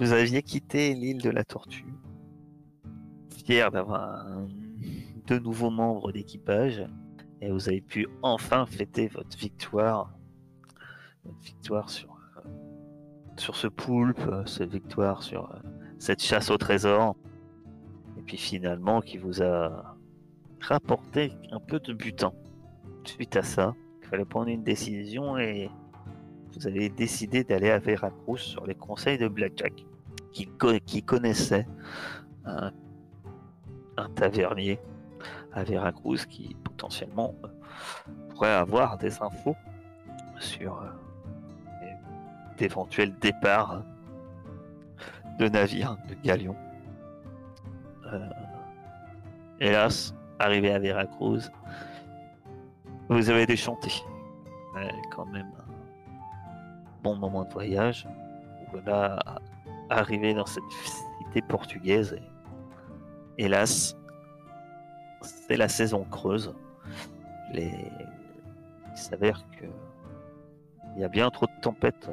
vous aviez quitté l'île de la Tortue, fier d'avoir de nouveaux membres d'équipage, et vous avez pu enfin fêter votre victoire, votre victoire sur, euh, ce poulpe, cette victoire sur euh, cette chasse au trésor, et puis finalement qui vous a rapporté un peu de butin. Suite à ça, il fallait prendre une décision et vous avez décidé d'aller à Veracruz sur les conseils de Blackjack, qui, qui connaissait un, tavernier à Veracruz qui potentiellement euh, pourrait avoir des infos sur euh, d'éventuels départs de navires, de galions. Euh, hélas, arrivé à Veracruz, vous avez déchanté. quand même bon moment de voyage. Voilà, arrivé dans cette cité portugaise. Hélas, c'est la saison creuse. Il s'avère que il y a bien trop de tempêtes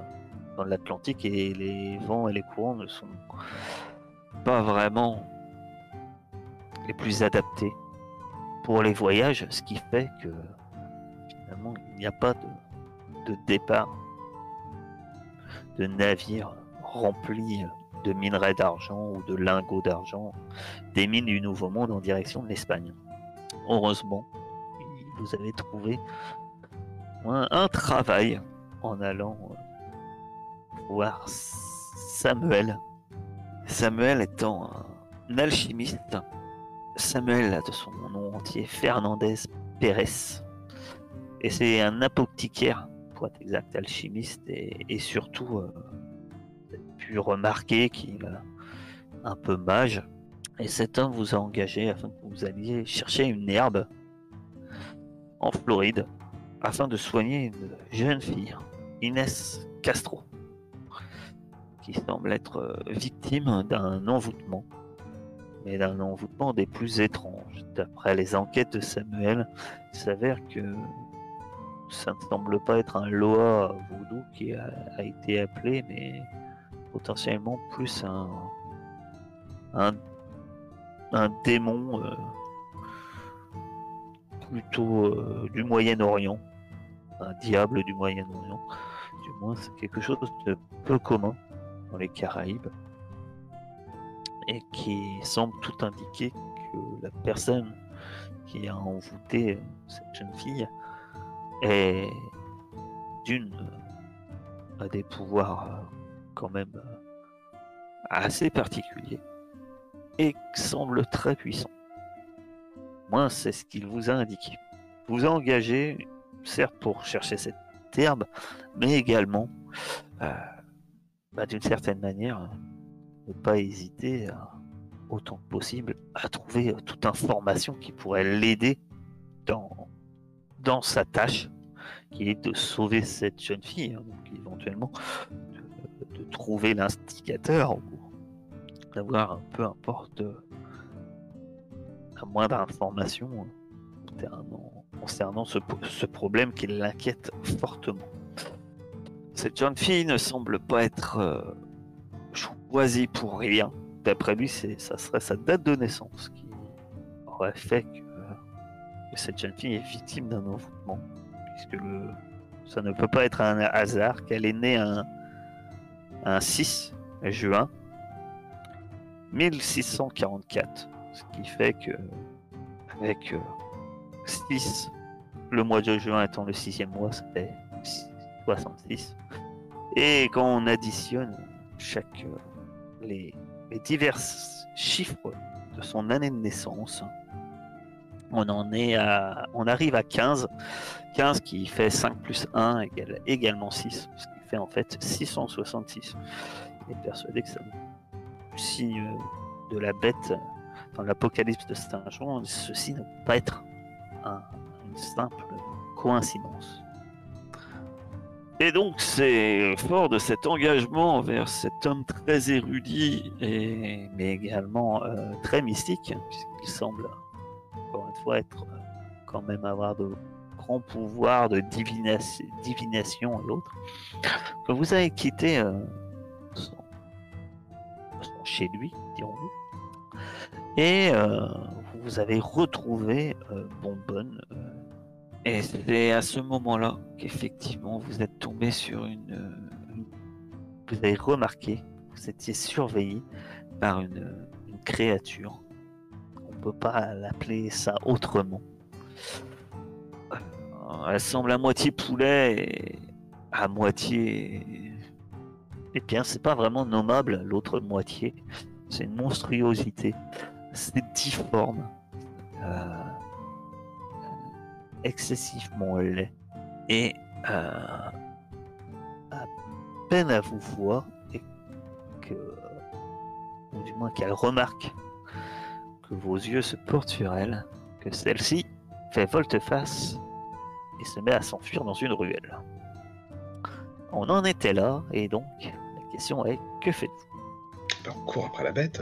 dans l'Atlantique et les vents et les courants ne sont pas vraiment les plus adaptés pour les voyages, ce qui fait que finalement il n'y a pas de, de départ de navires remplis de minerais d'argent ou de lingots d'argent des mines du Nouveau Monde en direction de l'Espagne. Heureusement, vous avez trouvé un, travail en allant euh, voir Samuel. Samuel étant un alchimiste. Samuel a de son nom entier Fernandez Pérez. Et c'est un apothicaire pour être exact, alchimiste et, surtout euh, pu remarquer qu'il est un peu mage. Et cet homme vous a engagé afin que vous alliez chercher une herbe en Floride afin de soigner une jeune fille, Inès Castro, qui semble être euh, victime d'un envoûtement, mais d'un envoûtement des plus étranges. D'après les enquêtes de Samuel, il s'avère que ça ne semble pas être un Loa voodoo qui a, été appelé, mais potentiellement plus un, un, démon euh, plutôt euh, du Moyen-Orient, un diable du Moyen-Orient. Du moins, c'est quelque chose de peu commun dans les Caraïbes et qui semble tout indiquer que la personne qui a envoûté cette jeune fille et d'une a des pouvoirs euh, quand même euh, assez particuliers et semble très puissant. Moi, c'est ce qu'il vous a indiqué. Vous a engagé, certes pour chercher cette herbe, mais également, euh, bah, d'une certaine manière, ne pas hésiter autant que possible à trouver toute information qui pourrait l'aider dans dans sa tâche, qui est de sauver cette jeune fille, hein, donc éventuellement de, trouver l'instigateur ou d'avoir peu importe la moindre information hein, concernant, ce, problème qui l'inquiète fortement. Cette jeune fille ne semble pas être euh, choisie pour rien. D'après lui, ça serait sa date de naissance qui aurait fait que cette jeune fille est victime d'un envoûtement, puisque ça ne peut pas être un hasard qu'elle est née un, un 6 juin 1644, ce qui fait que avec 6, euh, le mois de juin étant le sixième mois, ça fait 66. Et quand on additionne chaque euh, les, divers chiffres de son année de naissance, on en est à, on arrive à 15. 15 qui fait 5 plus 1 égale également 6, ce fait en fait 666. Il est persuadé que ça signe de la bête dans l'apocalypse de Saint Jean, ceci ne peut pas être une simple coïncidence. Et donc c'est fort de cet engagement vers cet homme très érudit, et, mais également euh, très mystique, puisqu'il semble encore une fois, être euh, quand même avoir de grands pouvoirs de divination et autres, que vous avez quitté euh, chez lui, dirons-nous. Et euh, vous avez retrouvé euh, Bonbonne. et c'est à ce moment-là qu'effectivement vous êtes tombé sur une, Vous avez remarqué vous étiez surveillé par une, une créature. On peut pas l'appeler ça autrement. Elle semble à moitié poulet et à moitié. Eh bien, c'est pas vraiment nommable l'autre moitié. C'est une monstruosité. C'est difforme. Euh, excessivement laid. Et euh, à peine à vous voir, et que. Ou du moins qu'elle remarque que vos yeux se portent sur elle, que celle-ci fait volte-face et se met à s'enfuir dans une ruelle. On en était là, et donc la question est que faites-vous? Ben, on court après la bête.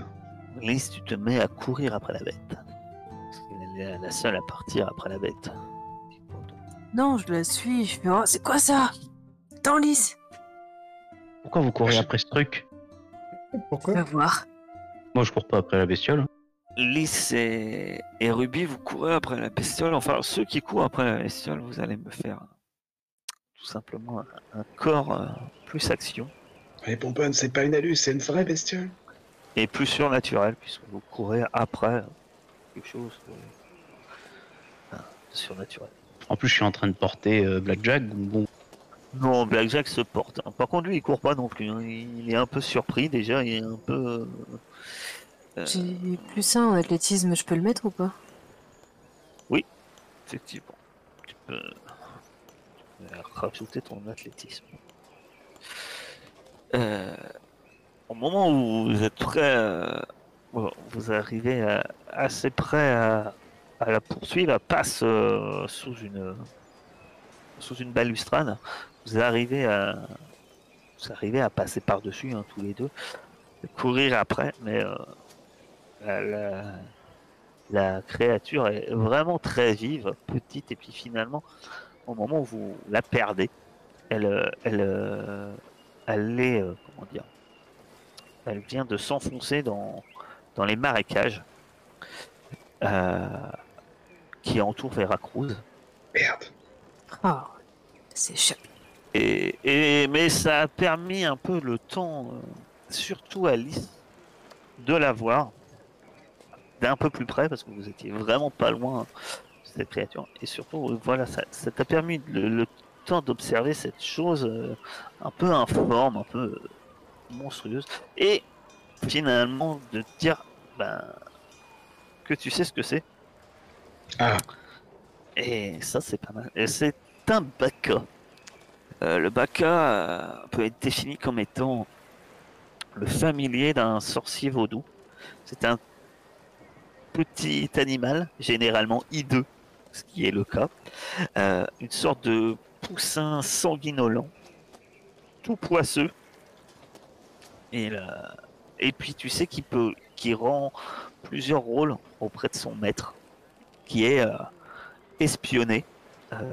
Lise, tu te mets à courir après la bête. Parce qu'elle est la seule à partir après la bête. Non, je la suis. Je fais, oh, c'est quoi ça? Dans Lys Pourquoi vous courez après ce truc? Pourquoi? Va voir. Moi, je cours pas après la bestiole. Lys et... et Ruby, vous courez après la bestiole. Enfin, ceux qui courent après la bestiole, vous allez me faire tout simplement un, un corps euh, plus action Mais Bonbonne, c'est pas une alus, c'est une vraie bestiole. et plus surnaturel, puisque vous courez après quelque chose de, enfin, de surnaturel. En plus, je suis en train de porter euh, Blackjack. donc Bon, Non, Blackjack se porte. hein. Par contre, lui, il court pas non plus. hein. Il est un peu surpris déjà. Il est un peu. Euh, J'ai plus un en athlétisme, je peux le mettre ou pas? Effectivement. Tu peux, tu peux rajouter ton athlétisme. Euh, au moment où vous êtes prêt, euh, vous arrivez à- assez près à, à la poursuivre, elle passe euh, sous une sous une balustrade. Vous arrivez à vous arrivez à passer par dessus tous les deux, courir après, mais euh, la- la, la créature est vraiment très vive, petite, et puis finalement, au moment où vous la perdez, elle, euh, elle, euh, elle est, euh, comment dire, elle vient de s'enfoncer dans, dans les marécages euh, qui entourent Veracruz. Merde. Ah, c'est échappé. Et, et- mais ça a permis un peu le temps, euh, surtout à Lys, de la voir d'un peu plus près parce que vous étiez vraiment pas loin de cette créature. Et surtout, euh, voilà, ça ça t'a permis le, le temps d'observer cette chose euh, un peu informe, un peu euh, monstrueuse, et finalement de te dire ben, que tu sais ce que c'est. Ah, Et ça, c'est pas mal. Et c'est un baka. Euh, le baka euh, peut être défini comme étant le familier d'un sorcier vaudou. C'est un petit animal, généralement hideux, ce qui est le cas. Euh, une sorte de poussin sanguinolent, tout poisseux. Et, là- et puis tu sais qu'il peut, qui rend plusieurs rôles auprès de son maître, qui est euh, euh,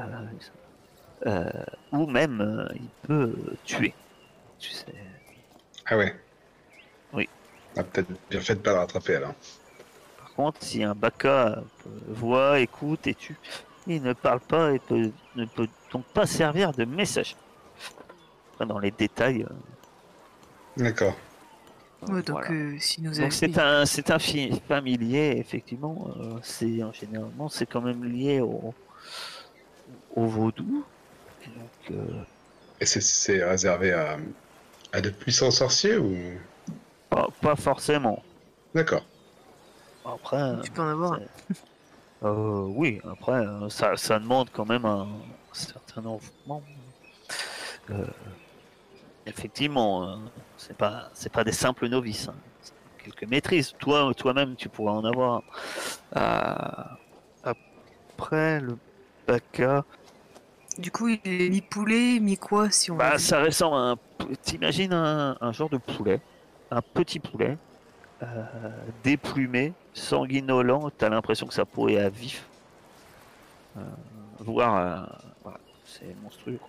euh, ou même euh, il peut tuer. Tu sais. ah ouais. Oui. On a peut-être bien fait de pas le rattraper alors. Par contre, si un baka euh, voit, écoute et tue, il ne parle pas et peut, ne peut donc pas servir de message. Après, dans les détails. euh, D'accord. Ouais, donc voilà. euh, s'il nous Donc c'est un c'est un familier effectivement euh, c'est en généralement c'est quand même lié au au vaudou Et donc euh, Et c'est- c'est réservé à, à de puissants sorciers ou? Pas, pas forcément D'accord. Après Tu peux en avoir euh, oui après euh, ça, ça demande quand même un, certain envoûtement. Euh, effectivement euh, c'est pas c'est pas des simples novices hein. Quelques maîtrises. Toi toi-même tu pourras en avoir. Après le baka. Du coup, il est mi-poulet, mi-quoi si on Bah, ça ressemble à un. T'imagines un, un genre de poulet, un petit poulet, euh, déplumé, sanguinolent. T'as l'impression que sa peau est à vif. Euh, voire, euh, voilà, c'est monstrueux. quoi.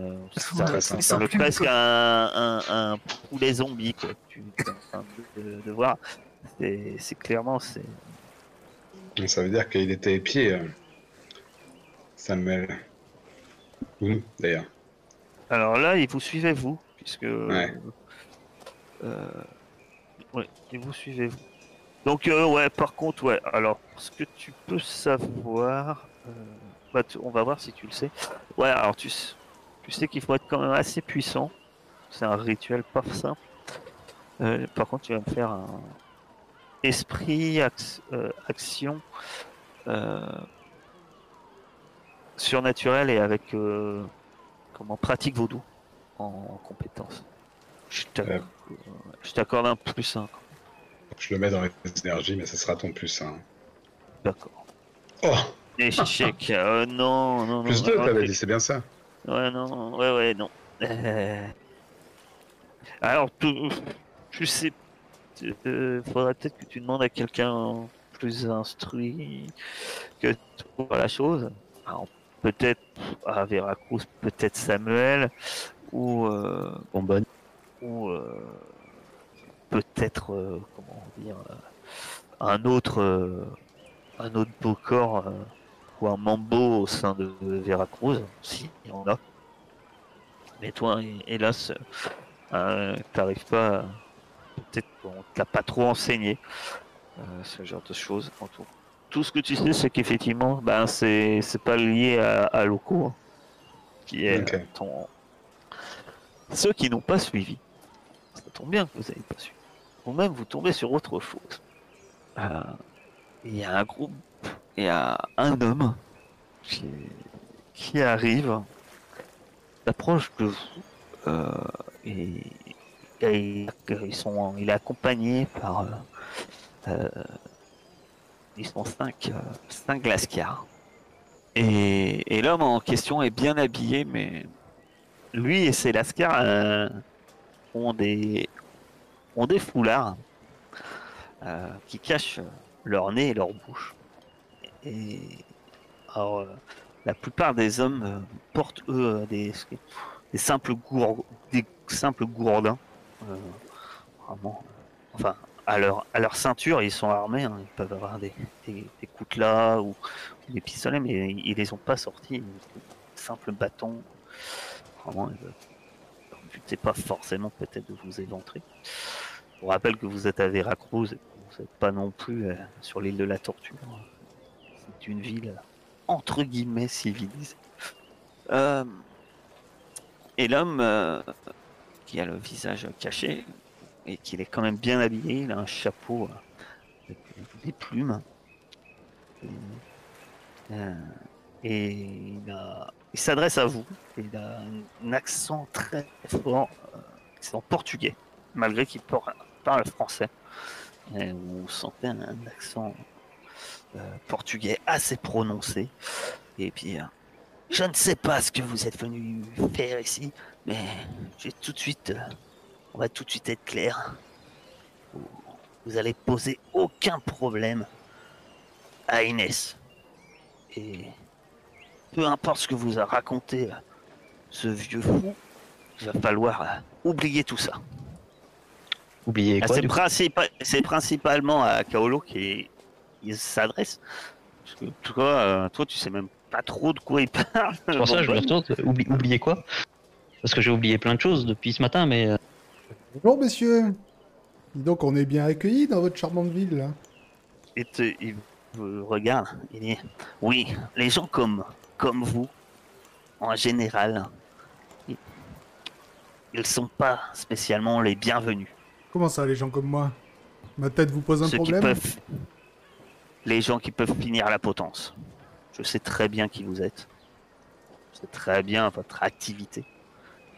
Euh, ça très ressemble presque à un, un, un poulet zombie, quoi. Tu es en train de, de- de voir. C'est clairement, Ça veut dire qu'il était épié, Samuel. Ou nous, d'ailleurs. Alors là, il vous suivez vous, puisque. Ouais. Euh, ouais, et vous suivez vous. Donc euh, ouais, par contre, ouais. Alors, ce que tu peux savoir, euh, bah, tu- on va voir si tu le sais. Ouais, alors tu, tu sais qu'il faut être quand même assez puissant. C'est un rituel pas simple. Euh, par contre, tu vas me faire un esprit, ac- euh, action euh, surnaturel et avec euh, comment pratique vaudou en, en compétence. Je t'ac- Ouais. je t'accorde un plus 1. Je le mets dans les énergies, mais ce sera ton plus 1. D'accord. Oh Échec. euh, non, non, non. Plus 2, ok. t'avais dit, c'est bien ça. Ouais, non, ouais, ouais, non. Euh, Alors, tu- je sais. euh, faudrait peut-être que tu demandes à quelqu'un plus instruit que toi la chose. Alors, peut-être à Veracruz, peut-être Samuel, ou, euh, Bonbonne. Ou euh, peut-être, euh, comment dire, euh, un autre, un autre beau corps ou un mambo au sein de, Veracruz, si il y en a. Mais toi, hé- hélas, euh, t'arrives pas, peut-être qu'on t'a pas trop enseigné euh, ce genre de choses. en tout. Tout ce que tu sais, c'est qu'effectivement, ben c'est c'est pas lié à, à Loco, hein, qui est ton. Ceux qui n'ont pas suivi, ça bien que vous n'avez pas suivi. Vous-même, vous tombez sur autre chose. Euh, Il y a un groupe, il y a un homme qui, arrive, s'approche de vous, euh, et, ils sont, il est accompagné par, euh, euh, ils sont cinq, cinq lascars. Et, et l'homme en question est bien habillé, mais lui et ses lascars ont des foulards euh, qui cachent leur nez et leur bouche. Et euh, la plupart des hommes euh, portent eux des, des simples des simples gourdins. vraiment. Enfin, à leur, ceinture, ils sont armés. hein, ils peuvent avoir des, des, coutelas ou, des pistolets, mais ils les ont pas sortis. Simples bâtons. But c'est pas forcément peut-être de vous éventrer. Je vous rappelle que vous êtes à Veracruz, et vous n'êtes pas non plus euh, sur l'île de la Torture. C'est une ville entre guillemets civilisée. Euh, et l'homme euh, qui a le visage caché et qu'il est quand même bien habillé, il a un chapeau avec des plumes. Et, et il, a- il s'adresse à vous. Il a un accent très fort, c'est en portugais, malgré qu'il parle français. Vous sentez un, un accent euh, portugais assez prononcé. Et puis, euh, je ne sais pas ce que vous êtes venu faire ici, mais j'ai tout de suite, euh, on va tout de suite être clair. Vous, vous allez poser aucun problème à Inès. Et peu importe ce que vous a raconté euh, ce vieux fou, il va falloir euh, oublier tout ça. Oubliez Ah, quoi c'est, principa- principalement à Kaolo qui il s'adresse. Parce que toi, euh, toi, tu sais même pas trop de quoi il parle. C'est pour ça que je me retourne. Oublie, oubliez quoi Parce que j'ai oublié plein de choses depuis ce matin, mais Bonjour, messieurs. Dis donc, on est bien accueillis dans votre charmante ville, là. Et te- il vous regarde. Il dit Oui, les gens comme, comme vous, en général, ils, sont pas spécialement les bienvenus. Comment ça, les gens comme moi? Ma tête vous pose un Ceux qui problème? peuvent, les gens qui peuvent finir à la potence. Je sais très bien qui vous êtes. Je sais très bien votre activité.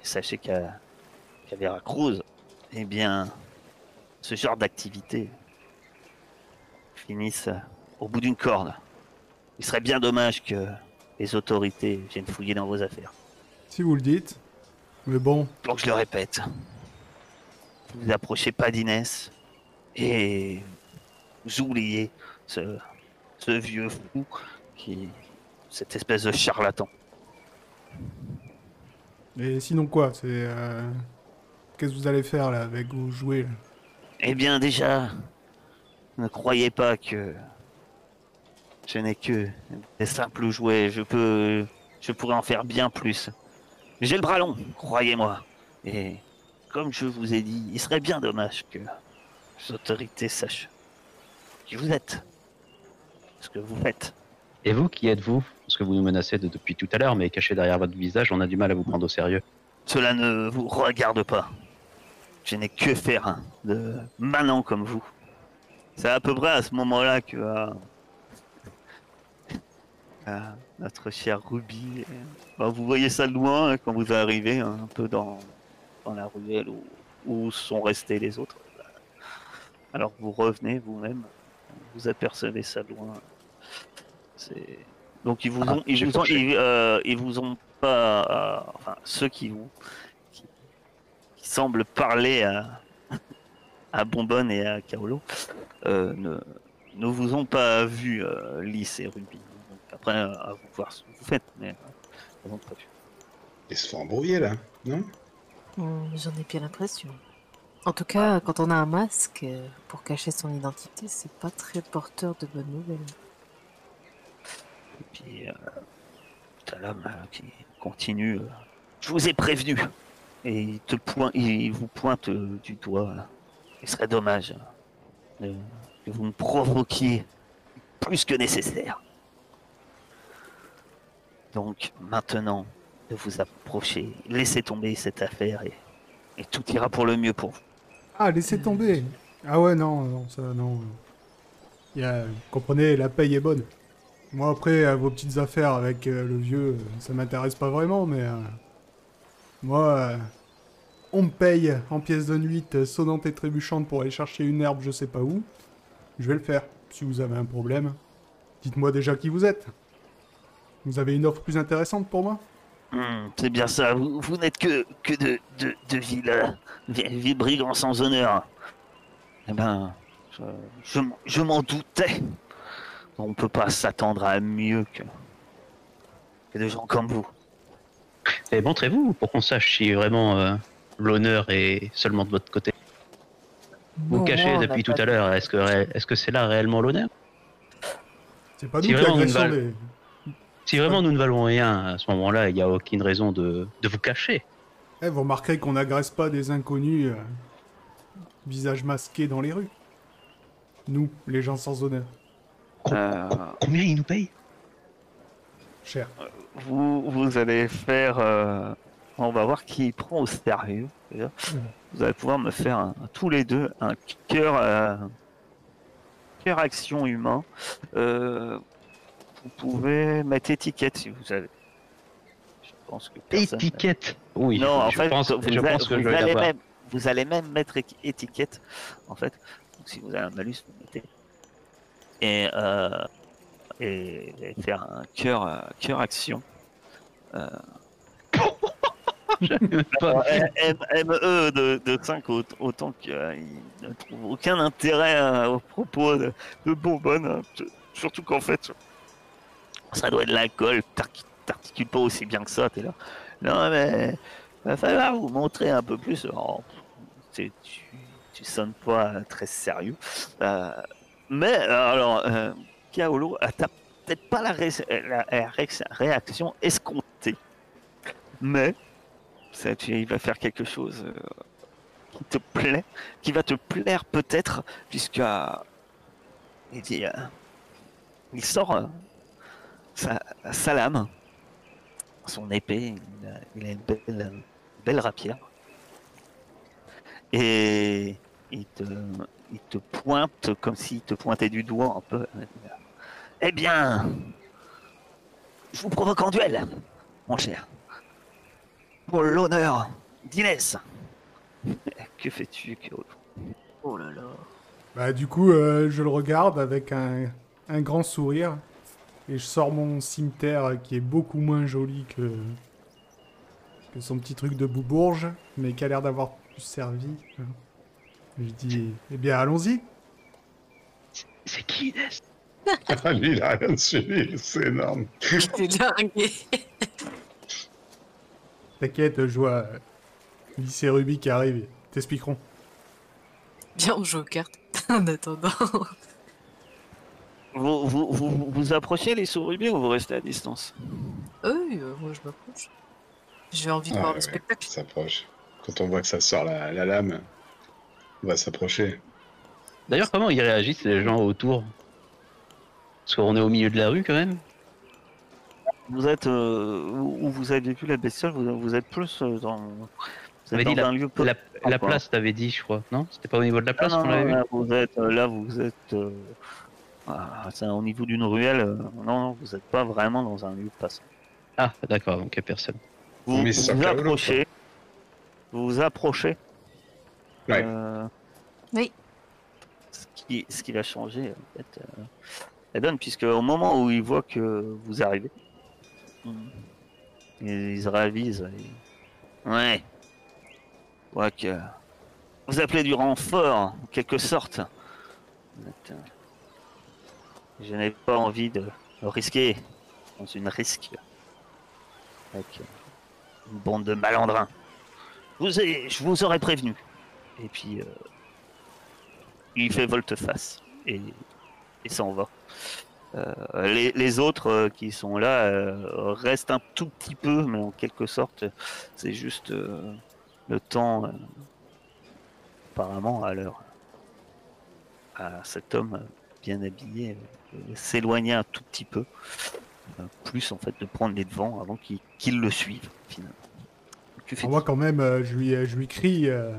Et sachez qu'à qu'à Veracruz, eh bien, ce genre d'activité finissent au bout d'une corde. Il serait bien dommage que les autorités viennent fouiller dans vos affaires. Si vous le dites. Mais bon, Donc je le répète, vous approchez pas d'Inès et vous oubliez ce, ce vieux fou qui cette espèce de charlatan. Et sinon quoi C'est euh, qu'est-ce que vous allez faire là avec vos jouets là? Eh bien déjà, ne croyez pas que je n'ai que des simples jouets. Je peux, je pourrais en faire bien plus. J'ai le bras long, croyez-moi. Et comme je vous ai dit, il serait bien dommage que les autorités sachent qui vous êtes, ce que vous faites. Et vous, qui êtes-vous? Parce que vous nous menacez de- depuis tout à l'heure, mais caché derrière votre visage, on a du mal à vous prendre au sérieux. Cela ne vous regarde pas. Je n'ai que faire hein, de manant comme vous. C'est à peu près à ce moment-là que euh, notre cher Ruby. vous voyez ça de loin hein, quand vous arrivez hein, un peu dans, dans la ruelle où, où sont restés les autres. Alors vous revenez vous-même, vous apercevez ça de loin. C'est donc ils vous Ah, ont, ils vous ont, ils, euh, ils vous ont pas, euh, enfin ceux qui vous, qui, qui semblent parler à, à Bonbonne et à Kaolo, euh, ne, ne vous ont pas vu Lys et Ruby. Après, euh, à vous voir ce que vous faites, mais euh, ils vous ont pas vu. Ils se font embrouiller là, non? Hmm, J'en ai bien l'impression. En tout cas, quand on a un masque euh, pour cacher son identité, c'est pas très porteur de bonnes nouvelles. Et puis, euh, t'as l'homme euh, qui continue. euh, je vous ai prévenu. Et il, te pointe, il vous pointe euh, du doigt. là. Il serait dommage euh, de- que vous me provoquiez plus que nécessaire. Donc maintenant, de vous approcher, laissez tomber cette affaire et, tout ira pour le mieux pour vous. Ah, laissez tomber. Ah ouais, non, non, ça, non. Comprenez, la paye est bonne. Moi, après, vos petites affaires avec euh, le vieux, ça m'intéresse pas vraiment, mais... euh, moi, euh, on me paye en pièces de nuit, euh, sonnante et trébuchante pour aller chercher une herbe je sais pas où. Je vais le faire. Si vous avez un problème, dites-moi déjà qui vous êtes. Vous avez une offre plus intéressante pour moi? Hmm, c'est bien ça, vous, vous n'êtes que, que de, de, de vil, vi- vil brigands sans honneur. Eh ben, je, je m- je m'en doutais. On peut pas s'attendre à mieux que, que des gens comme vous. Et montrez-vous pour qu'on sache si vraiment euh, l'honneur est seulement de votre côté. Vous cachez depuis tout à l'heure. Est-ce que ré- est-ce que c'est là réellement l'honneur? C'est pas Si nous qui agressons les... Si vraiment nous ne valons rien à ce moment-là, il n'y a aucune raison de, de vous cacher. Eh, vous remarquerez qu'on n'agresse pas des inconnus, euh, visage masqué dans les rues. Nous, les gens sans honneur. Com- Euh. com- combien ils nous payent? Cher. Vous, vous allez faire. euh, on va voir qui prend au sérieux. déjà. Vous allez pouvoir me faire un- tous les deux un cœur. euh, cœur action humain. Euh, vous pouvez mettre étiquette si vous avez. Je pense que personne. Étiquette Oui, non, en je fait, pense, vous, je a- pense que vous je vais allez même, vous allez même mettre étiquette, en fait. Donc, si vous avez un malus, vous mettez. Et, euh, et, et faire un cœur, euh, cœur action. Euh, Pas- ME de, de 5 autant qu'il ne trouve aucun intérêt euh, au propos de, de Bonbonne. hein. Surtout qu'en fait, ça doit être l'alcool. t'arc- T'articules pas aussi bien que ça. T'es là. Non, mais va vous montrer un peu plus. Oh, tu, sonnes pas très sérieux. Euh, mais alors, euh, Kaolo, t'as peut-être pas la, ré- la- la ré- réaction escomptée. Mais il va faire quelque chose euh, qui te plaît, qui va te plaire peut-être, puisque il dit, euh, il sort sa, sa lame, son épée, il a, il a une belle, belle rapière, et il te, il te pointe comme s'il te pointait du doigt un peu. Eh bien, je vous provoque en duel, mon cher pour l'honneur d'Inès. Que fais-tu, Oh là là. Bah, du coup, euh, je le regarde avec un, un grand sourire. Et je sors mon cimetière qui est beaucoup moins joli que, que son petit truc de Boubourge, mais qui a l'air d'avoir plus servi. Je dis, eh bien, allons-y. C'est qui Inès? Ah, lui, il a rien suivi, c'est énorme. T'es dingue. T'inquiète, je vois Lycée Ruby qui arrive. ils T'expliqueront. Bien, on joue aux cartes en attendant. Vous, vous, vous, vous approchez les sous-rubis ou vous restez à distance Oui, euh, moi je m'approche. J'ai envie de Ah, voir le ouais, spectacle. Ça s'approche. Quand on voit que ça sort la, la lame, on va s'approcher. D'ailleurs, comment ils réagissent les gens autour? Parce qu'on est au milieu de la rue quand même. Vous êtes euh, où où vous avez vu la bestiole, vous, vous êtes plus euh, dans, vous êtes avait dans dit un lieu peu. La, la quoi. place, t'avais dit, je crois. Non? C'était pas au niveau de la place non, qu'on non, l'avait vu? là, vous êtes euh, là, vous êtes euh, ah, c'est au niveau d'une ruelle. euh, non, non, vous n'êtes pas vraiment dans un lieu de passage. Ah, d'accord, donc il y a personne. Vous Mais vous approchez. Vous vous approchez. Ouais. euh, Oui. ce, qui, ce qui va changer en fait, euh, la donne, puisque au moment où ils voient que vous arrivez, ils se ravisent. et- Ouais. Je vois que vous appelez du renfort, en quelque sorte. Vous êtes, euh, Je n'ai pas envie de risquer dans une risque avec une bande de malandrins. Je vous aurais prévenu. Et puis, euh, il fait volte-face et, s'en va. Euh, les, autres euh, qui sont là restent un tout petit peu, mais en quelque sorte, c'est juste le temps, apparemment, à leur à cet homme bien habillé, s'éloigner un tout petit peu, euh, plus en fait de prendre les devants avant qu'il le suive finalement. Tu fais Moi, quand même, euh, je, lui, je lui crie. euh,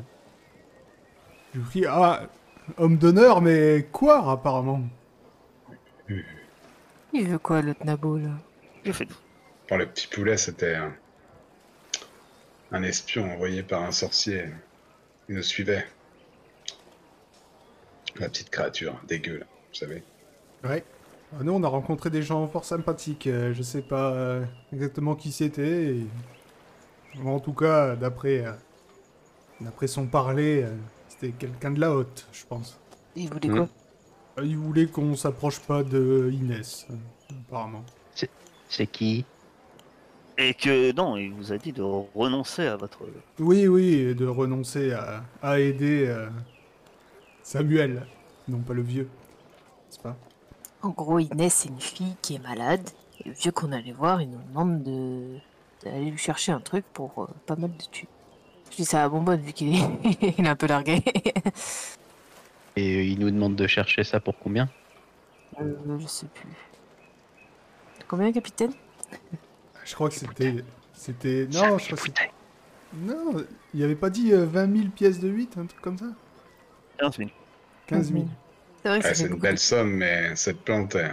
je lui crie Ah, homme d'honneur, mais quoi, apparemment? Il veut quoi, l'autre nabo, là? Je fais tout. Bon, le petit poulet, c'était un... un espion envoyé par un sorcier. Il nous suivait. La petite créature, dégueu, là, vous savez. Ouais. Ah, Nous, on a rencontré des gens fort sympathiques. euh, je sais pas euh, exactement qui c'était. et- en tout cas, d'après euh, d'après son parler, c'était quelqu'un de la haute, je pense. Il voulait quoi Euh, Il voulait qu'on s'approche pas de Inès, apparemment. C'est qui? Et que non, il vous a dit de renoncer à votre. Oui, oui, et de renoncer à, à aider euh, Samuel, non pas le vieux. C'est pas? En gros, Inès, c'est une fille qui est malade. Et le vieux qu'on allait voir, il nous demande de d'aller lui chercher un truc pour euh, pas mal de thunes. Je dis ça à Bonbonne, vu qu'il est... il est un peu largué. Et euh, il nous demande de chercher ça pour combien? Euh, je sais plus. Combien, capitaine? Je crois que c'était. C'était. Non, je crois que c'était. Non, il avait pas dit euh, 20 000 pièces de 8, un truc comme ça? 15 000. 15 000. C'est vrai que Ouais, ça c'est fait une belle somme, mais cette plante euh,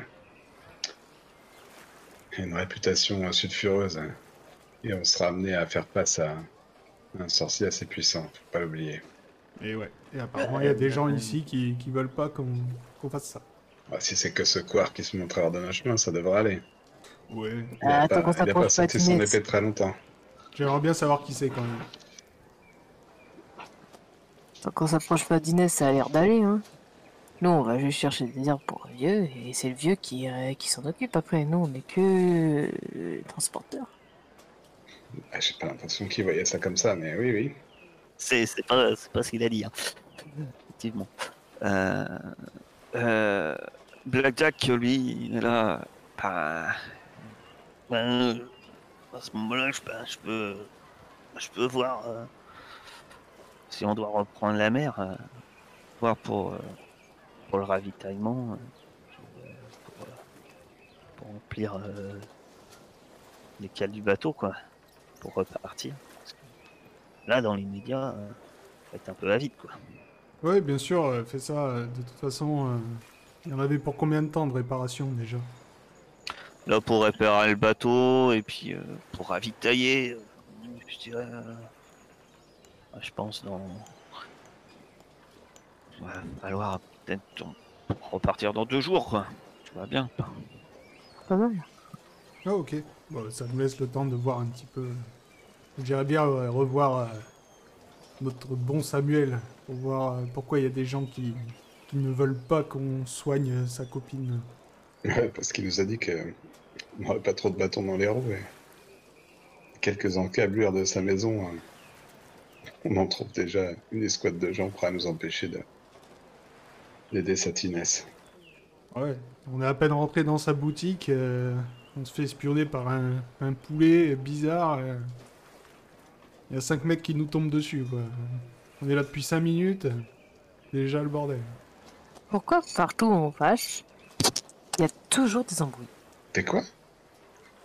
a une réputation sulfureuse. hein. Et on sera amené à faire face à un sorcier assez puissant, faut pas l'oublier. Et ouais. Et apparemment, il y a des gens ici qui, qui veulent pas qu'on qu'on fasse ça. Bah, si c'est que ce couard qui se montre hors de nos chemins, ça devrait aller. Ouais. Il a Ah, pas, il a pas sorti son épée très longtemps. J'aimerais bien savoir qui c'est quand même. Tant qu'on s'approche pas d'Inès, ça a l'air d'aller, hein. Nous, on va juste chercher des herbes pour un vieux, et c'est le vieux qui, euh, qui s'en occupe après. Nous, on est que euh, transporteurs. Ah, J'ai pas l'impression qu'il voyait ça comme ça, mais oui, oui. C'est c'est pas, c'est pas ce qu'il a dit. hein. Effectivement. Euh, euh, Blackjack, lui, il est là. Bah, ben, à ce moment-là, je, je peux, je peux voir euh, si on doit reprendre la mer, euh, voir pour, euh, pour le ravitaillement, euh, pour, euh, pour remplir euh, les cales du bateau, quoi, pour repartir. Parce que là, dans l'immédiat, euh, faut être un peu avide, quoi. Ouais, bien sûr, euh, fais ça. De toute façon, euh, il y en avait pour combien de temps de réparation déjà? Là, pour réparer le bateau et puis euh, pour ravitailler, euh, je dirais. euh, je pense dans. Ouais, va falloir peut-être repartir dans deux jours, quoi. Tu vois bien. Pas mal. Ah, ok. Bon, ça nous laisse le temps de voir un petit peu. J'irais bien euh, revoir euh, notre bon Samuel pour voir euh, pourquoi il y a des gens qui, qui ne veulent pas qu'on soigne euh, sa copine. Ouais, parce qu'il nous a dit que on n'aurait pas trop de bâtons dans les roues. Et... quelques encablures de sa maison, hein, on en trouve déjà une escouade de gens prêts à nous empêcher de d'aider Satinès. Ouais, on est à peine rentré dans sa boutique, euh, on se fait espionner par un, un poulet bizarre. euh. Il y a cinq mecs qui nous tombent dessus, quoi. On est là depuis cinq minutes, déjà le bordel. Pourquoi partout où on passe, il y a toujours des embrouilles? T'es quoi?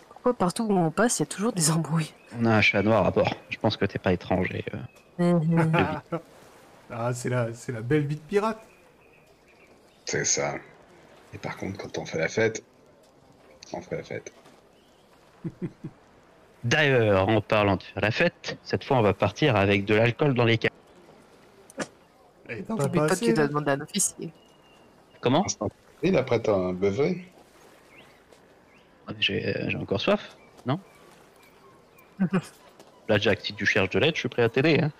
Pourquoi partout où on passe, il y a toujours des embrouilles? On a un chat noir à bord. Je pense que t'es pas étranger. euh. ah, c'est la, c'est la belle vie de pirate. C'est ça. Et par contre, quand on fait la fête, on fait la fête. D'ailleurs, en parlant de faire la fête, cette fois on va partir avec de l'alcool dans les caisses. Et N'oublie pas pas que tu dois demander à un officier. Comment. Il apprête un beuvrer. J'ai j'ai encore soif, non Là, Jack, si tu cherches de l'aide, je suis prêt à t'aider. hein.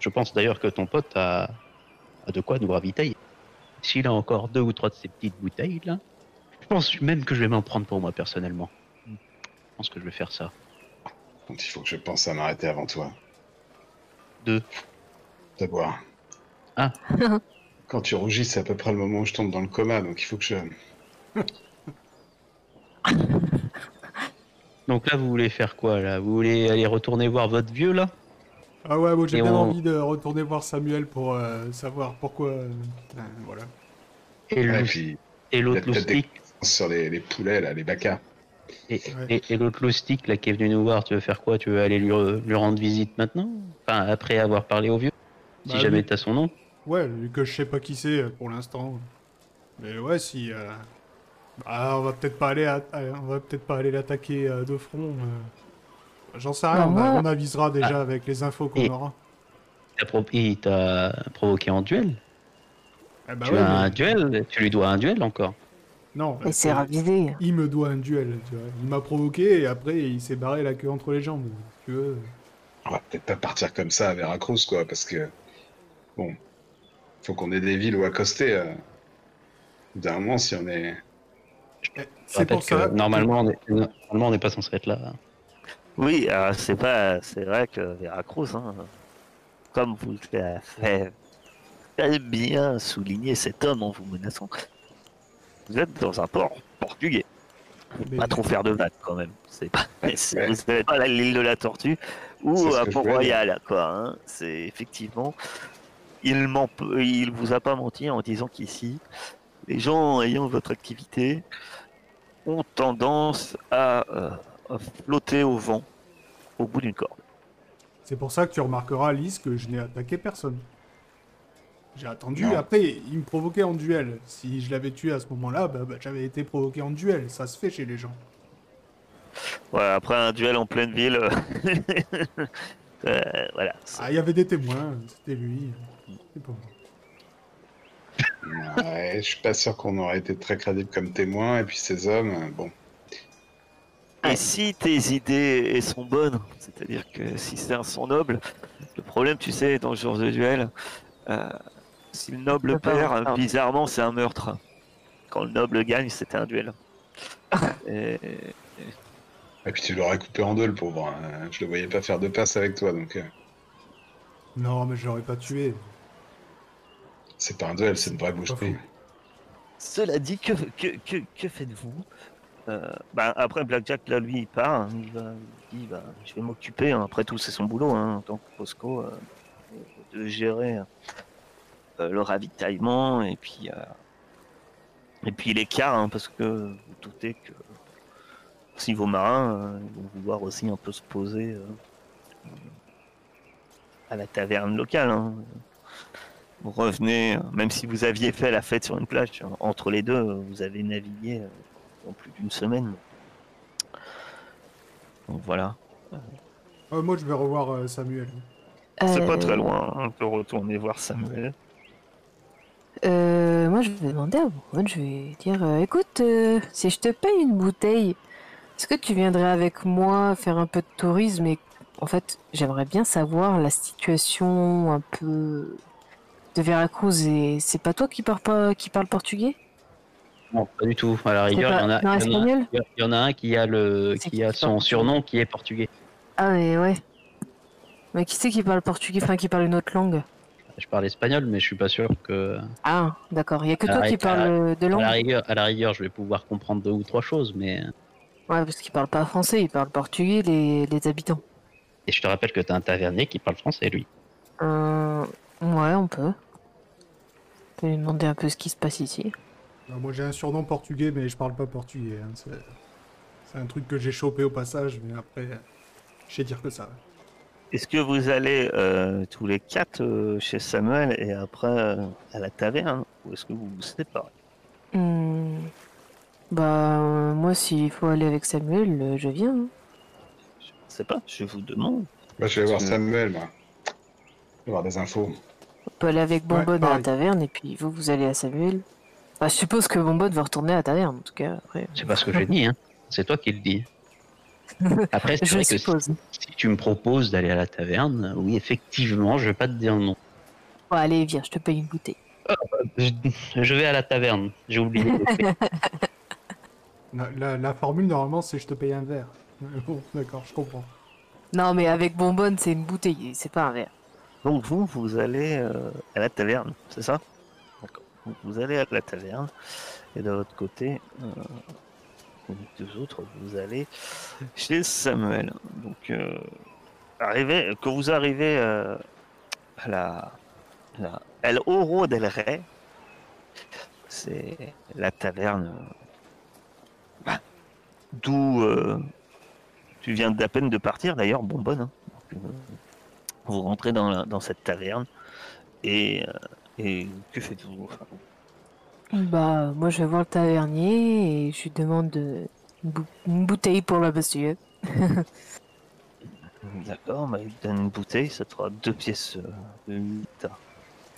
Je pense d'ailleurs que ton pote a, a de quoi nous ravitailler. S'il a encore deux ou trois de ces petites bouteilles là, je pense même que je vais m'en prendre pour moi personnellement. Je pense que je vais faire ça. Donc il faut que je pense à m'arrêter avant toi. Deux. De boire. Ah. Quand tu rougis, c'est à peu près le moment où je tombe dans le coma, donc il faut que je. Donc là, vous voulez faire quoi là? Vous voulez aller retourner voir votre vieux là? Ah ouais, moi j'ai bien on- envie de retourner voir Samuel pour euh, savoir pourquoi. euh, euh, voilà. Et Et le- puis, et il y a l'autre des loustic sur les, les poulets, là, les bacas. Et, Ouais. et, et l'autre loustic là qui est venu nous voir, tu veux faire quoi? Tu veux aller lui, re- lui rendre visite maintenant? Enfin, après avoir parlé au vieux? Si Bah, jamais oui. t'as son nom Ouais, vu que je sais pas qui c'est euh, pour l'instant. Mais ouais, si. euh, Bah, on va peut-être pas aller, à- on va peut-être pas aller l'attaquer euh, de front. Euh. J'en sais rien. Bah, on, a- moi- on avisera déjà avec les infos qu'on aura. Il t'a provoqué en duel Eh bah Tu ouais, as mais- un duel Tu lui dois un duel encore Non. Et c'est ravivé. Il me doit un duel. Tu vois. Il m'a provoqué et après il s'est barré la queue entre les jambes. si Tu veux. On va peut-être pas partir comme ça à Veracruz, quoi, parce que. Bon. Faut qu'on ait des villes où accoster. Euh... D'un moment, si on est. Eh, Je C'est pour ça. que normalement, on est- normalement, on n'est pas censé être là. Oui, alors c'est pas, c'est vrai que Veracruz, hein, comme vous l'avez fait très bien souligner cet homme en vous menaçant, vous êtes dans un port portugais. Mais- Pas trop faire de vagues quand même. C'est pas, Ouais. pas l'île de la Tortue ou à je Port-Royal, quoi. hein. C'est effectivement, il il vous a pas menti en disant qu'ici, les gens ayant votre activité ont tendance à, euh, à flotter au vent au bout d'une corde. C'est pour ça que tu remarqueras, Alice, que je n'ai attaqué personne. J'ai attendu, Non. après, il me provoquait en duel. Si je l'avais tué à ce moment-là, bah, bah, j'avais été provoqué en duel. Ça se fait chez les gens. Ouais, après un duel en pleine ville, euh, euh, voilà. Ah, il y avait des témoins, c'était lui. C'est pas moi. Ouais, je suis pas sûr qu'on aurait été très crédible comme témoin, et puis ces hommes, bon. Et si tes idées sont bonnes, c'est-à-dire que si c'est un sang noble, le problème, tu sais, dans ce genre de duel, euh, si le noble pas perd, bizarrement, c'est un meurtre. Quand le noble gagne, c'était un duel. Et- Et puis tu l'aurais coupé en deux, le pauvre. hein. Je le voyais pas faire deux passes avec toi, donc euh, Non, mais je l'aurais pas tué. c'est pas un duel, c'est une vraie boucherie. Cela dit, que, que, que, que faites-vous Euh, bah, Après, Blackjack, là, lui, il part. hein, il, va, il dit bah, Je vais m'occuper. hein, après tout, c'est son boulot hein, en tant que Posco euh, de gérer euh, le ravitaillement et puis, et puis l'écart. parce que vous doutez que si vos marins vont vouloir aussi un peu se poser à la taverne locale. Vous revenez, même si vous aviez fait la fête sur une plage, entre les deux, vous avez navigué en plus d'une semaine. Donc voilà. Ah, moi, je vais revoir euh, Samuel. C'est pas Euh, très loin, on peut retourner voir Samuel. Euh, moi, je vais demander à Brown, je vais dire, euh, écoute, euh, si je te paye une bouteille, est-ce que tu viendrais avec moi faire un peu de tourisme et en fait, j'aimerais bien savoir la situation un peu de Veracruz et c'est pas toi qui parle pas, qui parle portugais? Non, pas du tout. À la rigueur, il y en a, non, il y en a- espagnol il y en a un qui a le, qui a son surnom qui est portugais. Ah, mais ouais. Mais qui c'est qui parle portugais, enfin qui parle une autre langue? Je parle espagnol, mais je suis pas sûr que. Ah, d'accord. Il y a que toi qui parle euh, de À langue la rigueur, à la rigueur, je vais pouvoir comprendre deux ou trois choses, mais. Ouais, parce qu'il parle pas français, il parle portugais, les, les habitants. Et je te rappelle que t'as un tavernier qui parle français, lui. Euh... Ouais, on peut. On peut lui demander un peu ce qui se passe ici. Bah, moi j'ai un surnom portugais, mais je parle pas portugais. hein, C'est un truc que j'ai chopé au passage, mais après, je sais dire que ça. Est-ce que vous allez euh, tous les quatre euh, chez Samuel et après euh, à la taverne Ou est-ce que vous vous séparez? Hmm. Bah, euh, moi, s'il faut aller avec Samuel, euh, je viens. hein. Je ne sais pas, je vous demande. Moi, je vais voir. Samuel, moi. Je vais avoir des infos. On peut aller avec Bonbonne à la taverne, et puis vous, vous allez à Samuel. Bah, je suppose que Bonbonne va retourner à la taverne, en tout cas. Après, C'est pas ce que j'ai dit, hein. C'est toi qui le dis. Après, c'est vrai que si, tu me proposes d'aller à la taverne, oui, effectivement, je vais pas te dire non. Bon, allez, viens, je te paye une bouteille. Je, je vais à la taverne. J'ai oublié. La, la- la formule, normalement, c'est je te paye un verre. Bon, d'accord, je comprends. Non, mais avec Bonbonne, c'est une bouteille, c'est pas un verre. Donc vous, vous allez euh, à la taverne, c'est ça? Vous allez à la taverne et de l'autre côté, euh, vous deux autres, vous allez chez Samuel. Donc euh, arrivez, que vous arrivez euh, à la, la El Oro del Rey, c'est la taverne euh, bah, d'où euh, tu viens d'à peine de partir d'ailleurs, bonbonne. hein. Euh, vous rentrez dans, la- dans cette taverne et, euh, et que faites-vous enfin, Bah, moi, je vais voir le tavernier et je lui demande de- une, bou- une bouteille pour le monsieur. D'accord, bah, il donne une bouteille, ça te fera deux pièces euh, de.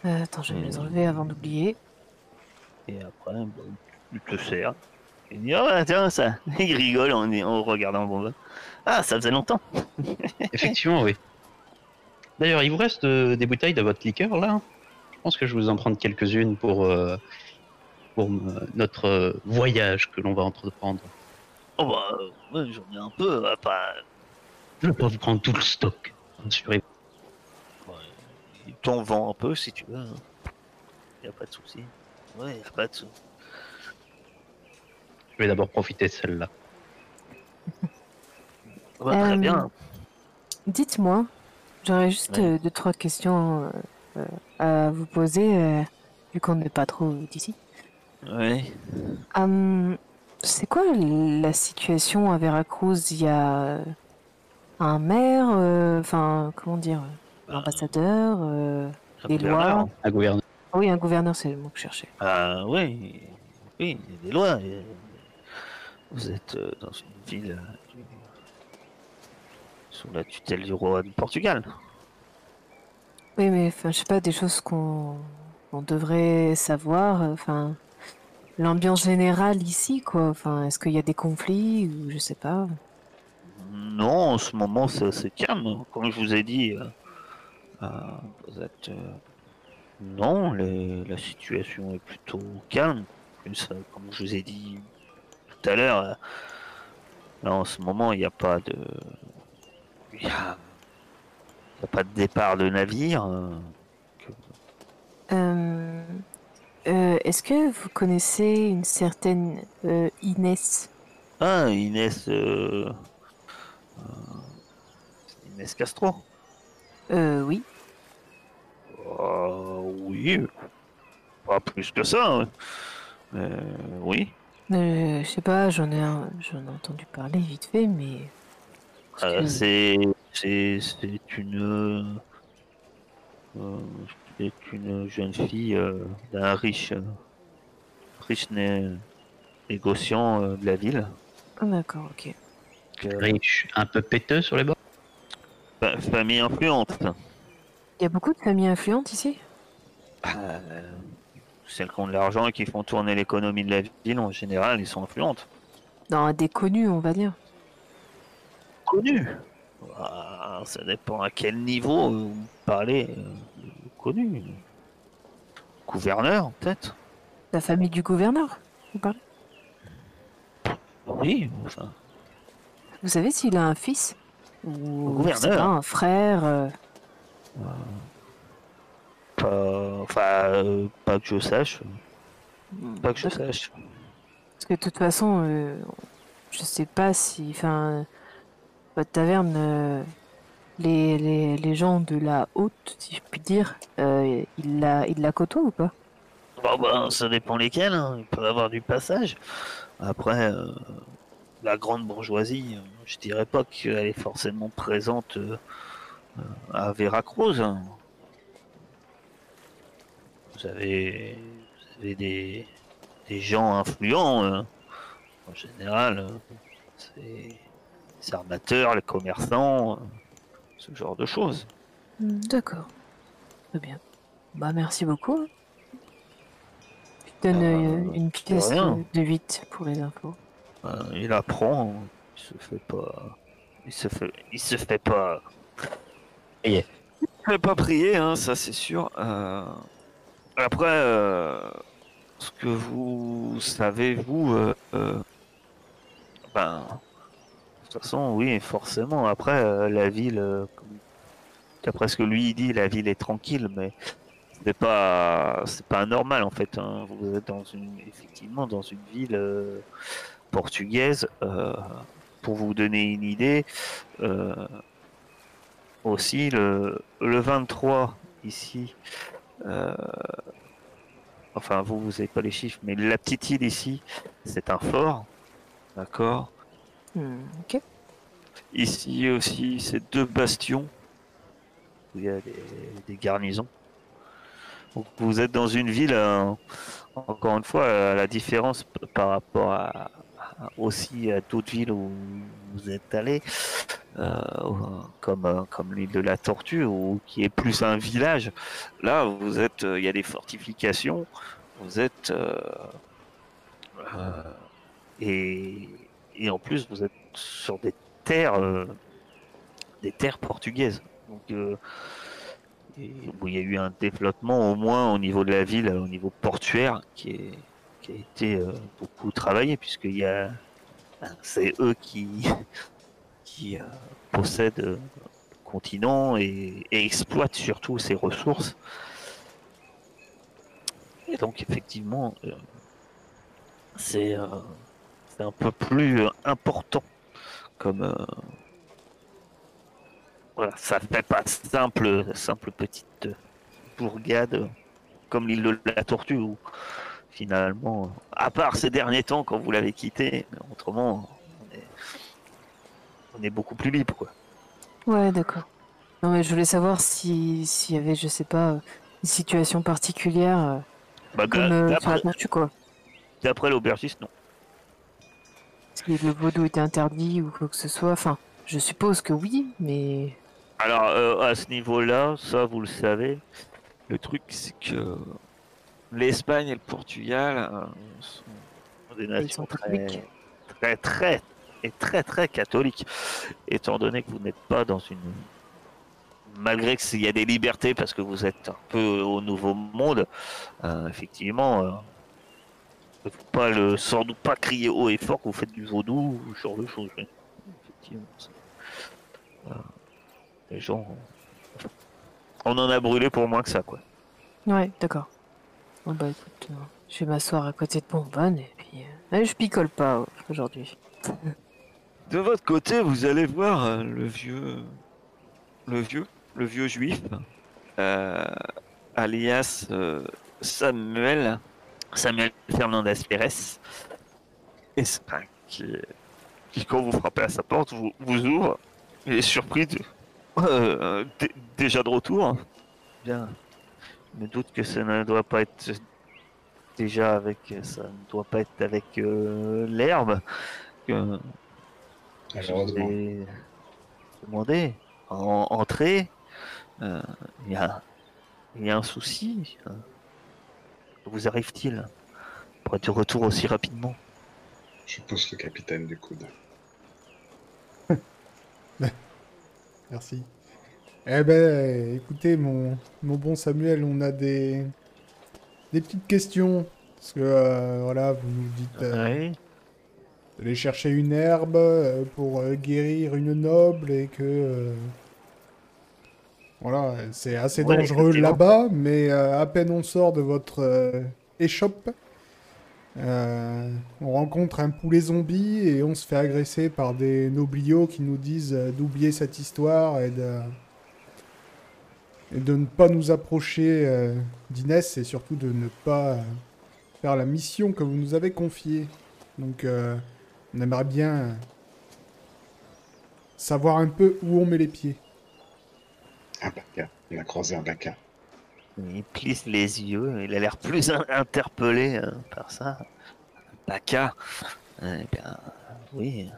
Euh, attends, je vais les enlever avant d'oublier. Et après, bah, il te sert. Il dit, oh, bah, tiens, ça. Il rigole en, en regardant Bonbonne. Ah, ça faisait longtemps. Effectivement, oui. D'ailleurs, il vous reste euh, des bouteilles de votre liqueur là Je pense que je vais vous en prendre quelques-unes pour, euh, pour euh, notre euh, voyage que l'on va entreprendre. Oh, bah, euh, ouais, j'en ai un peu, euh, pas. Je vais pas vous prendre tout le stock. rassurez-vous. Ouais, t'en vend un peu si tu veux. hein. Y a pas de souci. Ouais, y a pas de souci. Je vais d'abord profiter de celle-là. Ouais, très Euh, bien. Dites-moi, j'aurais juste Ouais. deux, trois questions euh, vous poser, euh, vu qu'on n'est pas trop d'ici. Oui. Hum, c'est quoi la situation à Veracruz? Il y a un maire, euh, enfin, comment dire, Ah. l'ambassadeur euh, Un des gouverneur. lois? Un gouverneur. Ah oui, un gouverneur, c'est le mot que je cherchais. Ah oui, oui, il y a des lois. Vous êtes euh, dans une ville euh, sous la tutelle du roi du Portugal. Mais enfin, je sais pas, des choses qu'on on devrait savoir. euh, Enfin, l'ambiance générale ici, quoi. Enfin, est-ce qu'il y a des conflits ou je sais pas? Non, en ce moment c'est assez calme. Comme je vous ai dit, euh, euh, vous êtes. non, la situation est plutôt calme. Comme je vous ai dit tout à l'heure, en ce moment il n'y a pas de. Il n'y a... il y a pas de départ de navire. euh, Euh, euh, est-ce que vous connaissez une certaine euh, Inès? Ah, Inès. Inès Castro. Euh, oui. Euh, oui. Pas plus que ça. hein. Oui. Je sais pas, j'en ai, j'en ai entendu parler vite fait, mais. Euh, c'est c'est c'est une euh, c'est une jeune fille euh, d'un riche riche né- négociant euh, de la ville. Ah, D'accord, ok. Riche, un peu péteux sur les bords? fa- famille influente. Il y a beaucoup de familles influentes ici? Euh, celles qui ont de l'argent et qui font tourner l'économie de la ville en général, ils sont influentes. Non, des connus, on va dire. Connues. Ah, ça dépend à quel niveau euh, vous parlez. euh, connu. Gouverneur, peut-être. La famille du gouverneur, vous parlez? Oui, enfin. Vous savez s'il a un fils? Ou gouverneur. pas, un frère euh, Pas, enfin, euh, pas que je sache. Pas que je sache. Parce que de toute façon, euh, je sais pas si. Enfin, votre taverne, euh, les, les, les gens de la haute, si je puis dire, euh, ils la, ils la côtoient ou pas? Ben, ça dépend lesquels. hein. Il peut y avoir du passage. Après, euh, la grande bourgeoisie, je dirais pas qu'elle est forcément présente à Veracruz. hein. Vous avez, vous avez des, des gens influents. euh. En général, c'est les armateurs, les commerçants, ce genre de choses. Hmm, D'accord. Très bien. Bah, merci beaucoup. Je te donne euh, une pièce de, de 8 pour les infos. Euh, il apprend, il se fait pas. Il se fait, il se fait pas. Prier. Il se fait pas prier, hein, ça c'est sûr. Euh, Après, euh, ce que vous savez, vous, euh, euh, ben, toute façon, oui, forcément. Après, euh, la ville, euh, d'après ce que lui dit, la ville est tranquille, mais c'est pas, c'est pas normal en fait. hein. Vous êtes dans une, effectivement, dans une ville. euh, portugaise. pour vous donner une idée, aussi le, le 23 ici, enfin vous, vous n'avez pas les chiffres, mais la petite île ici, c'est un fort, d'accord Hmm, ok. Ici aussi, c'est deux bastions, où il y a des, garnisons. Donc vous êtes dans une ville, euh, encore une fois, euh, la différence par rapport à, aussi à d'autres villes où vous êtes allé, euh, comme, euh, comme l'île de la Tortue, ou qui est plus un village. Là, vous êtes, il y a des fortifications, vous êtes, et, et en plus vous êtes sur des terres, euh, des terres portugaises. Donc, euh, il y a eu un développement au moins au niveau de la ville, au niveau portuaire, qui, a été euh, beaucoup travaillé, puisqu'il y a, c'est eux qui, possèdent le continent et, exploitent surtout ses ressources. Et donc effectivement, c'est un peu plus euh, important comme euh, voilà, ça fait pas simple, simple petite bourgade comme l'île de la Tortue où finalement, à part ces derniers temps quand vous l'avez quitté, autrement, on est, on est beaucoup plus libre. Quoi. Ouais, d'accord. Non, mais je voulais savoir si s'il y avait, je sais pas, une situation particulière Bah, comme euh, sur d'après, la tortue, quoi. d'après l'aubergiste, non. Si le vaudou était interdit ou quoi que ce soit? Enfin, je suppose que oui, mais. Alors, euh, à ce niveau-là, ça, vous le savez, le truc, c'est que l'Espagne et le Portugal euh, sont des nations sont très, très, très, et très, très catholiques, étant donné que vous n'êtes pas dans une... Malgré qu'il y a des libertés, parce que vous êtes un peu au Nouveau Monde, euh, effectivement, faut pas le, sans doute pas crier haut et fort que vous faites du vaudou ou ce genre de choses. mais effectivement, euh, les gens... On en a brûlé pour moins que ça, quoi. Ouais, d'accord. Bon, bah écoute, euh, je vais m'asseoir à côté de Bonbonne et puis. euh, ouais, je picole pas euh, aujourd'hui. De votre côté, vous allez voir euh, le vieux, le vieux, le vieux juif, euh, alias euh, Samuel, Samuel Fernandez Pérez, et enfin, qui, qui, quand vous frappez à sa porte, vous, vous ouvre, il est surpris de, euh, dé- déjà de retour. Bien, je me doute que ça ne doit pas être déjà avec, ça ne doit pas être avec euh, l'herbe. Que, Malheureusement. j'ai demandé en entrée. euh, Il y, a, il y a un souci. que vous arrive-t-il pour être de retour aussi rapidement? Je pousse le capitaine du coude. Merci. Eh ben, écoutez, mon, mon bon Samuel, on a des, des petites questions. Parce que, euh, voilà, vous nous dites... euh, Oui. d'aller chercher une herbe euh, pour euh, guérir une noble et que euh, voilà, c'est assez Ouais, dangereux là-bas, mais euh, à peine on sort de votre euh, échoppe, euh, on rencontre un poulet zombie et on se fait agresser par des nobliaux qui nous disent d'oublier cette histoire et de et de ne pas nous approcher d'Inès et surtout de ne pas faire la mission que vous nous avez confiée. Donc, on aimerait bien savoir un peu où on met les pieds. Un baka. On a croisé un baka. Il plisse les yeux, il a l'air plus in- interpellé euh, par ça. Baka, eh bien, oui.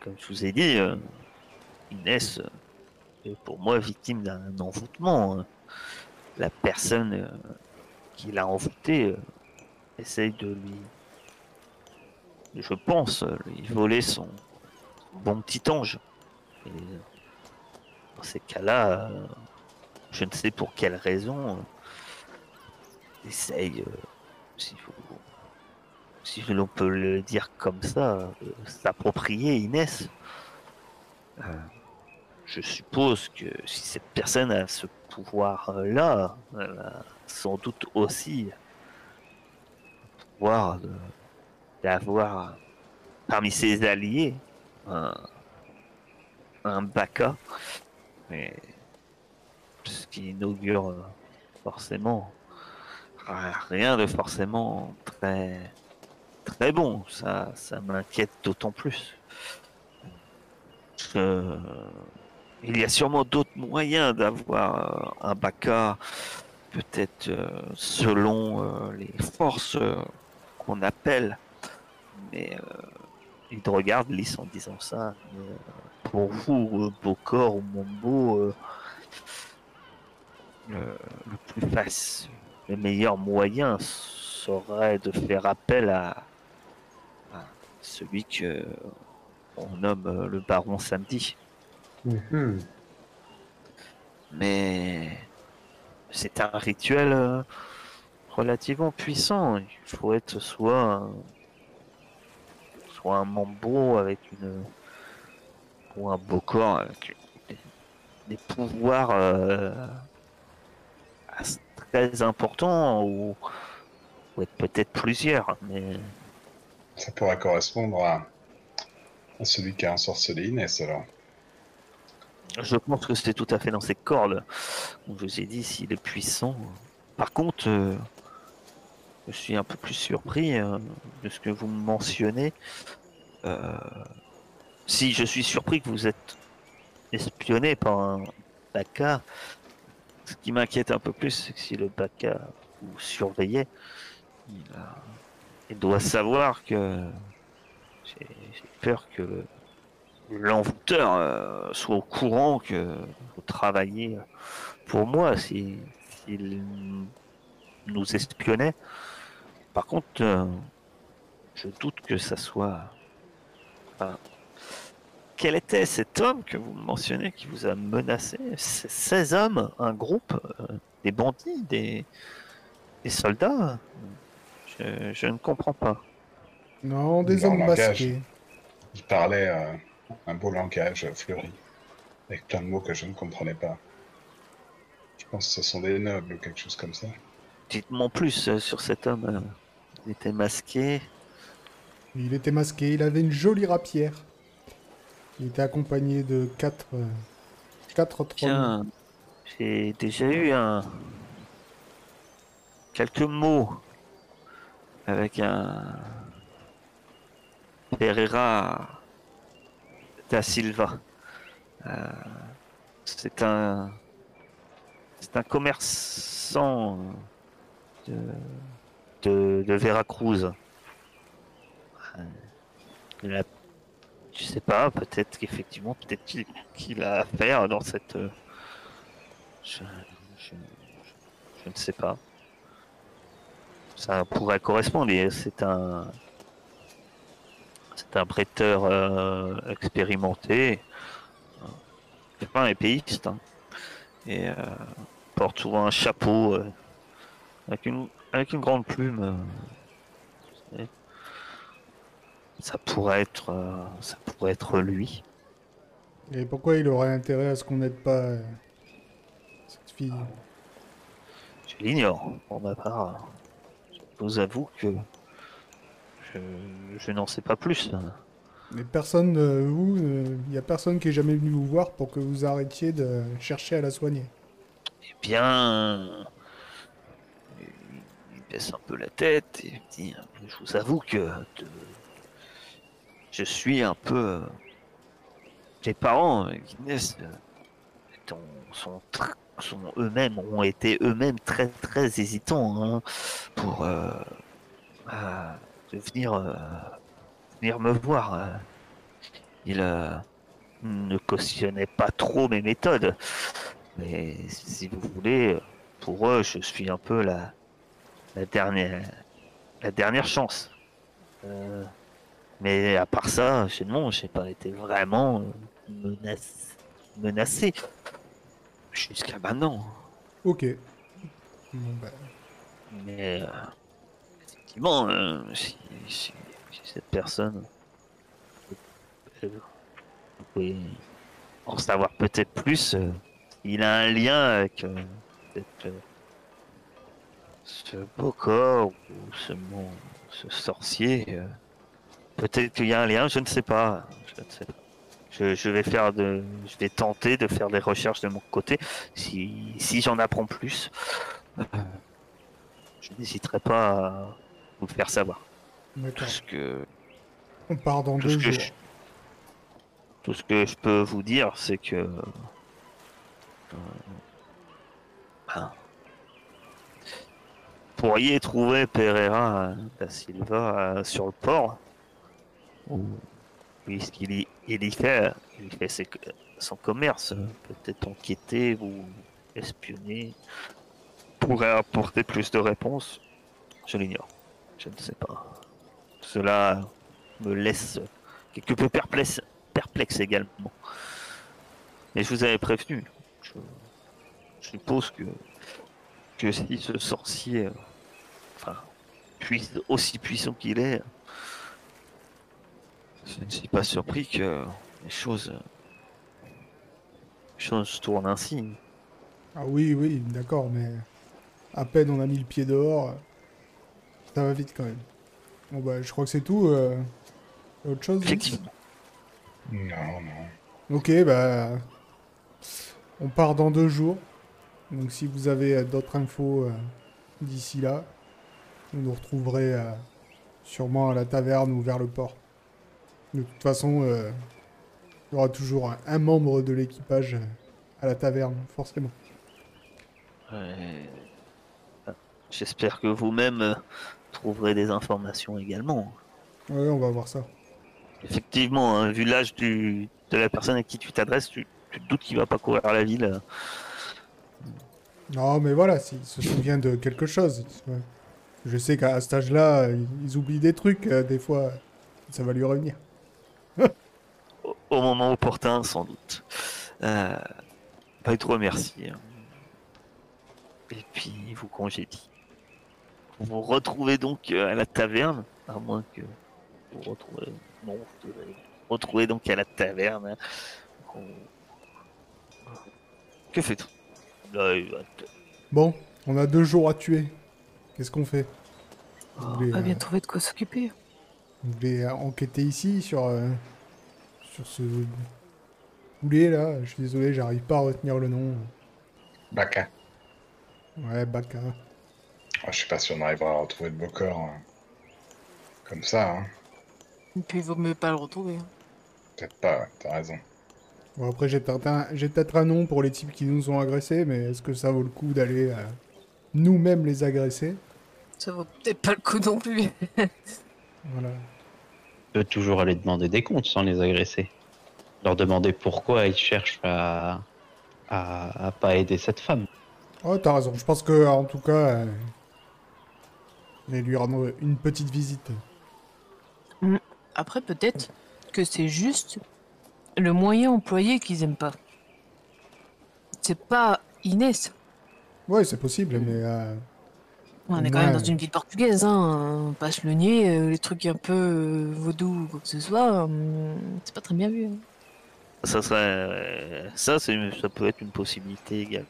Comme je vous ai dit, euh, Inès euh, est pour moi victime d'un envoûtement. hein. La personne euh, qui l'a envoûté essaye de lui, je pense, lui voler son bon petit ange. Dans ces cas-là, euh, je ne sais pour quelle raison, euh, essaye, euh, si, l'on peut le dire comme ça, s'approprier Inès. Je suppose que si cette personne a ce pouvoir-là, elle a sans doute aussi le pouvoir d'avoir parmi ses alliés un, un Baka. Mais ce qui inaugure euh, forcément rien de forcément très très bon. Ça, ça m'inquiète d'autant plus. Euh, il y a sûrement d'autres moyens d'avoir euh, un Baka, peut-être selon les forces qu'on appelle. Mais euh, il te regarde lisse en disant ça. Mais, euh, pour vous, ou Mombo, le, le plus facile, le meilleur moyen serait de faire appel à, à celui que on nomme euh, le baron samedi. Mhm. Mais c'est un rituel euh, relativement puissant. Il faut être soit un, soit un mambo avec une ou un bokor avec des, des pouvoirs euh, très importants ou, ou être peut-être plusieurs. Mais Ça pourrait correspondre à, à celui qui a ensorcelé Inès, alors. Je pense que c'est tout à fait dans ses cordes. Comme je vous ai dit, s'il est puissant. Par contre, euh, je suis un peu plus surpris euh, de ce que vous me mentionnez. Euh, si je suis surpris que vous êtes espionné par un Baka, ce qui m'inquiète un peu plus, c'est que si le Baka vous surveillait, il, doit savoir que j'ai peur que l'envoûteur euh, soit au courant que vous travaillez pour moi si- s'il nous espionnait. Par contre, euh, je doute que ça soit. Enfin, quel était cet homme que vous mentionnez qui vous a menacé? Ces 16 hommes, un groupe, euh, des bandits, des, des soldats? Je, je ne comprends pas. Non, des hommes langage. masqués. Il parlait euh, un beau langage fleuri, avec plein de mots que je ne comprenais pas. Je pense que ce sont des nobles ou quelque chose comme ça. Dites-moi plus euh, sur cet homme. euh, Il était masqué. Il était masqué, il avait une jolie rapière. Il était accompagné de quatre, euh, quatre autres hommes. Tiens, j'ai déjà eu un quelques mots avec un Pereira da Silva. Euh, c'est un c'est un commerçant de, de, de Veracruz. Euh, je sais pas, peut-être qu'effectivement, peut-être qu'il a affaire dans cette. euh, Je, ne sais pas. Ça pourrait correspondre. C'est un. C'est un prêteur euh, expérimenté. C'est pas un épéiste. hein. Et euh, porte souvent un chapeau euh, avec une grande plume. Euh, ça pourrait être, euh, ça pourrait être lui. Et pourquoi il aurait intérêt à ce qu'on n'aide pas euh, cette fille? Je l'ignore, pour ma part. Je vous avoue que je, je n'en sais pas plus. Mais personne, euh, vous, il n'y a personne qui est jamais venu vous voir pour que vous arrêtiez de chercher à la soigner. Eh bien, il baisse un peu la tête et me dit, je vous avoue que de- je suis un peu... Les parents, euh, Guinness, euh, sont, eux-mêmes, ont été eux-mêmes très très hésitants hein, pour euh, euh, venir, euh, venir me voir. euh. Ils euh, ne cautionnaient pas trop mes méthodes. Mais si vous voulez, pour eux, je suis un peu la dernière, la dernière chance. Mais à part ça, chez non, j'ai pas été vraiment euh, menace- menacé jusqu'à maintenant. Ok. Bon, bah, Mais euh, effectivement, euh, si, si- si cette personne, euh, vous pouvez en savoir peut-être plus. il a un lien avec cette, ce beau corps ou ce, mon- ce sorcier. Peut-être qu'il y a un lien, je ne sais pas. Je ne sais pas. Je, je vais faire de, je vais tenter de faire des recherches de mon côté. Si, si j'en apprends plus, euh, je n'hésiterai pas à vous le faire savoir. Tout ce que, On part dans tout deux ce que jours. je, tout ce que je peux vous dire, c'est que euh, ben, vous pourriez trouver Pereira da Silva euh, sur le port, puisqu'il y, il y fait, il fait ses- son commerce, euh, peut-être enquêter ou espionner, pourrait apporter plus de réponses. Je l'ignore. Je ne sais pas. Cela me laisse quelque peu perplexe, perplexe également. Mais je vous avais prévenu. Je, je suppose que, que si ce sorcier, euh, enfin, aussi puissant qu'il est, je ne suis pas surpris que les choses, les choses tournent ainsi. Ah oui, oui, d'accord, mais à peine on a mis le pied dehors, ça va vite quand même. Bon bah, je crois que c'est tout. euh, Autre chose. Non, non. Ok, bah. On part dans deux jours. Donc si vous avez euh, d'autres infos euh, d'ici là, vous nous retrouverez euh, sûrement à la taverne ou vers le port. De toute façon, euh, il y aura toujours un, un membre de l'équipage euh, à la taverne, forcément. Ouais. J'espère que vous-même euh, trouverez des informations également. Ouais, on va voir ça. Effectivement, hein, vu l'âge du, de la personne à qui tu t'adresses, tu, tu te doutes qu'il va pas courir la ville. euh. Non, mais voilà, s'il se souvient de quelque chose. Je sais qu'à cet âge-là, ils oublient des trucs, euh, des fois, ça va lui revenir. Au, au moment opportun, sans doute. Euh, bah, remercie. hein. Et puis, il vous congédie. Vous vous retrouvez donc euh, à la taverne, à moins que vous retrouvez... Non, vous devez vous retrouver donc à la taverne. hein. On- Que te- Bon, on a deux jours à tuer. Qu'est-ce qu'on fait? On va euh, bien trouver de quoi s'occuper. Vous voulez, enquêter ici sur, euh, sur ce boulet là Je suis désolé, j'arrive pas à retenir le nom. Baka. Ouais, Baka. Ah, je suis pas sûr qu'on arrivera à retrouver de beau corps. hein. Comme ça, hein. Et puis il vaut mieux pas le retrouver. hein. Peut-être pas, ouais, t'as raison. Bon, après, j'ai peut-être un, j'ai peut-être un nom pour les types qui nous ont agressés, mais est-ce que ça vaut le coup d'aller euh, nous-mêmes les agresser? Ça vaut peut-être pas le coup non plus. Voilà. Toujours aller demander des comptes sans les agresser. Leur demander pourquoi ils cherchent à, à, à pas aider cette femme. Oh, t'as raison. Je pense que, en tout cas, euh, vais lui rendre une petite visite. Après, peut-être que c'est juste le moyen employé qu'ils aiment pas. C'est pas Inès. Ouais, c'est possible, mais euh, On est quand même dans une ville portugaise, hein. Pas se le nier, euh, les trucs un peu euh, vaudou ou quoi que ce soit, hum, c'est pas très bien vu. hein. Ça serait, euh, ça, c'est, ça peut être une possibilité également.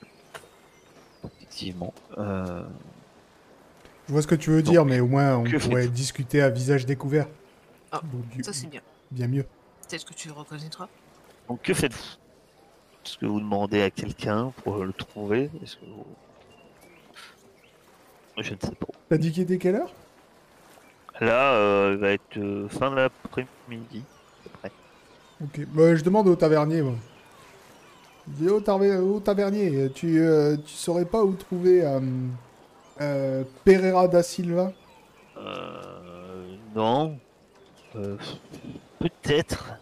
Effectivement. Euh, Je vois ce que tu veux Donc, dire, mais au moins on pourrait discuter à visage découvert. Ah, Donc, du- Ça, c'est bien. bien mieux. Peut-être que tu le reconnaîtras. donc, que faites-vous? Est-ce que vous demandez à quelqu'un pour le trouver? Est-ce que vous... Je ne sais pas. T'as dit qu'il était quelle heure? Là, euh, il va être euh, fin de l'après-midi. à peu près. Ok. Bah, je demande au tavernier, moi. Je dis au, au tavernier, tu, euh, tu saurais pas où trouver euh, euh, Pereira da Silva? Euh, non. Euh, Peut-être.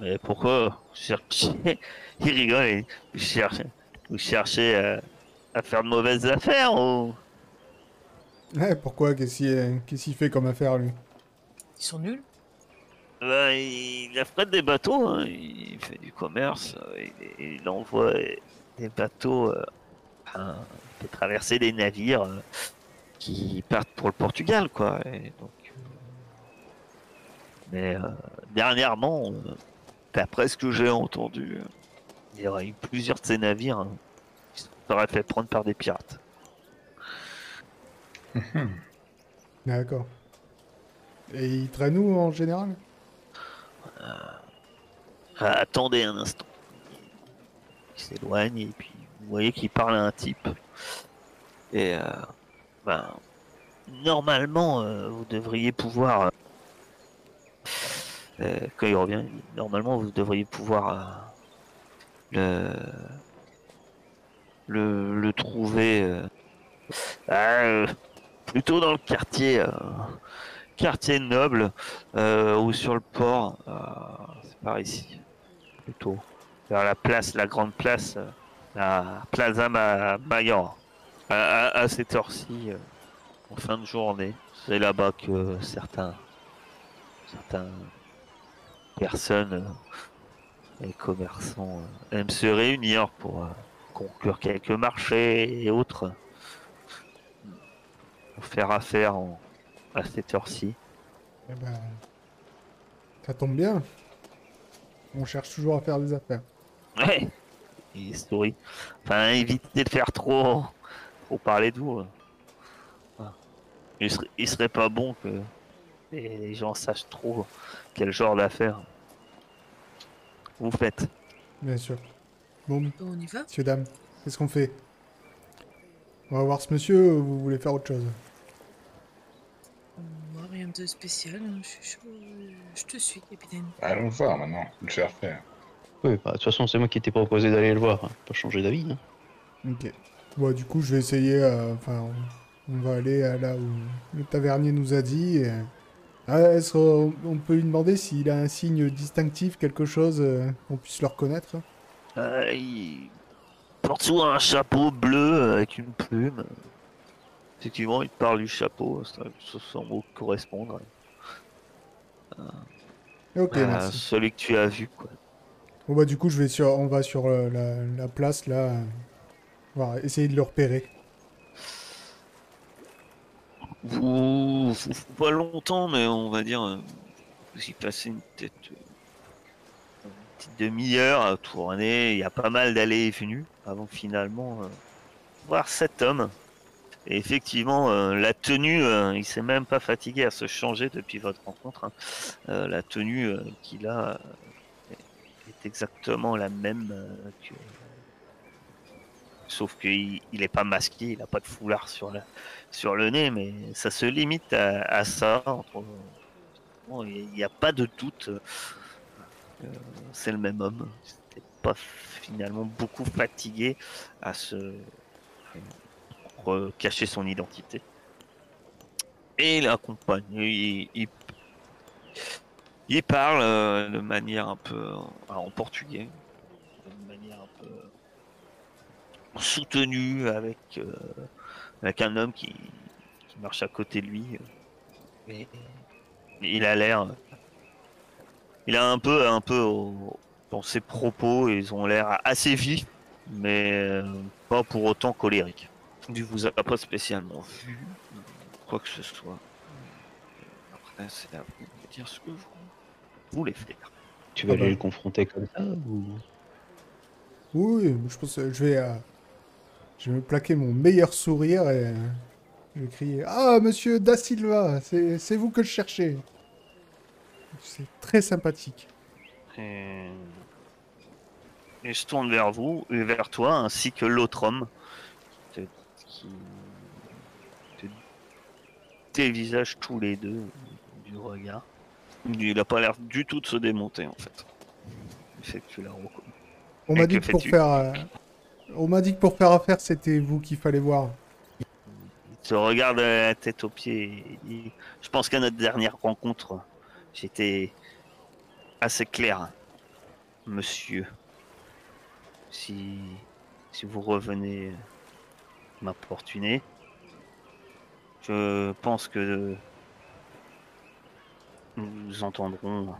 Mais pourquoi vous cherchez Il rigole. et Vous cherchez, vous cherchez à, faire de mauvaises affaires ou? Ouais, pourquoi? Qu'est-ce qu'il qu'est-ce qu'il fait comme affaire, lui? Ils sont nuls. Ben, il affrète des bateaux. hein. Il fait du commerce. euh, Il, il envoie des bateaux. euh, il fait traverser des navires euh, qui partent pour le Portugal, quoi. Et donc, euh, mais euh, dernièrement, euh, d'après ce que j'ai entendu, euh, il y aurait eu plusieurs de ces navires hein, qui se seraient fait prendre par des pirates. D'accord. Et il traîne où en général? Ah, attendez un instant. Il s'éloigne et puis vous voyez qu'il parle à un type. Et euh, ben, normalement, euh, vous devriez pouvoir. euh, euh, quand il revient, normalement, vous devriez pouvoir euh, le, le, trouver euh, euh, plutôt dans le quartier, euh, quartier noble ou sur le port. c'est par ici, plutôt. Vers la place, la grande place, la Plaza Ma Mayor. À, à- cette heure-ci, en fin de journée, c'est là-bas que certains, certains personnes et commerçants aiment se réunir pour conclure quelques marchés et autres. Pour faire affaire en- à cette heure-ci. Eh ben, ça tombe bien. On cherche toujours à faire des affaires. Ouais, il sourit. Enfin, évitez de faire trop, trop parler de vous. hein. Il serait, il serait pas bon que les les gens sachent trop quel genre d'affaires vous faites. Bien sûr. Bon, on y va messieurs, dames, qu'est-ce qu'on fait? On va voir ce monsieur ou vous voulez faire autre chose? Moi, rien de spécial. hein. Je Je te suis, capitaine. Allons voir maintenant, le faire faire. Oui, bah, de toute façon, c'est moi qui t'ai proposé d'aller le voir. hein. Pas changer d'avis. hein. Ok. Bon, du coup, je vais essayer. euh, Enfin, on, on va aller à là où le tavernier nous a dit. et- Ah, est-ce qu'on on peut lui demander s'il a un signe distinctif, quelque chose euh, qu'on puisse le reconnaître? Euh, il porte souvent un chapeau bleu avec une plume. Effectivement, il parle du chapeau, ça, ça semble correspondre Ok, à merci. celui que tu as vu. Quoi. Bon, bah, du coup, je vais sur, on va sur euh, la, la place là. euh, voir, essayer de le repérer. Vous, vous- pas longtemps, mais on va dire, euh, vous y passez une tête, euh, demi-heure à tourner. Il y a pas mal d'allées et venues avant finalement euh, voir cet homme. Et effectivement, euh, la tenue, euh, il s'est même pas fatigué à se changer depuis votre rencontre. hein. La tenue qu'il a est- exactement la même que. Sauf qu'il il est pas masqué, il a pas de foulard sur la, sur le nez, mais ça se limite à, ça. Il n'y a pas de doute. Euh, c'est le même homme. Il pas finalement beaucoup fatigué à se cacher son identité. Et il accompagne. Il, parle euh, de manière un peu euh, en portugais, de manière un peu soutenue avec avec un homme qui, marche à côté de lui. Et il a l'air. Il a un peu, un peu dans ses propos, ils ont l'air assez vifs, mais euh, pas pour autant colériques. Il vous a pas spécialement vu, quoi que ce soit. Après, c'est à vous de dire ce que vous voulez faire. Tu vas Ah bah. aller le confronter comme ça ou... Oui, je pense que je vais, euh, je vais me plaquer mon meilleur sourire et euh, je vais crier Ah, monsieur Da Silva, c'est c'est vous que je cherchais. C'est très sympathique. Et... et je tourne vers vous et vers toi, ainsi que l'autre homme te- qui te dévisage tous les deux du regard. Il a pas l'air du tout de se démonter en fait. Il fait que tu l'as reconnu. On m'a dit que pour faire, euh, on m'a dit que pour faire affaire, c'était vous qu'il fallait voir. Il te regarde à la tête aux pieds. et Je pense qu'à notre dernière rencontre, j'étais assez clair, monsieur. Si, si vous revenez m'importuner, je pense que nous entendrons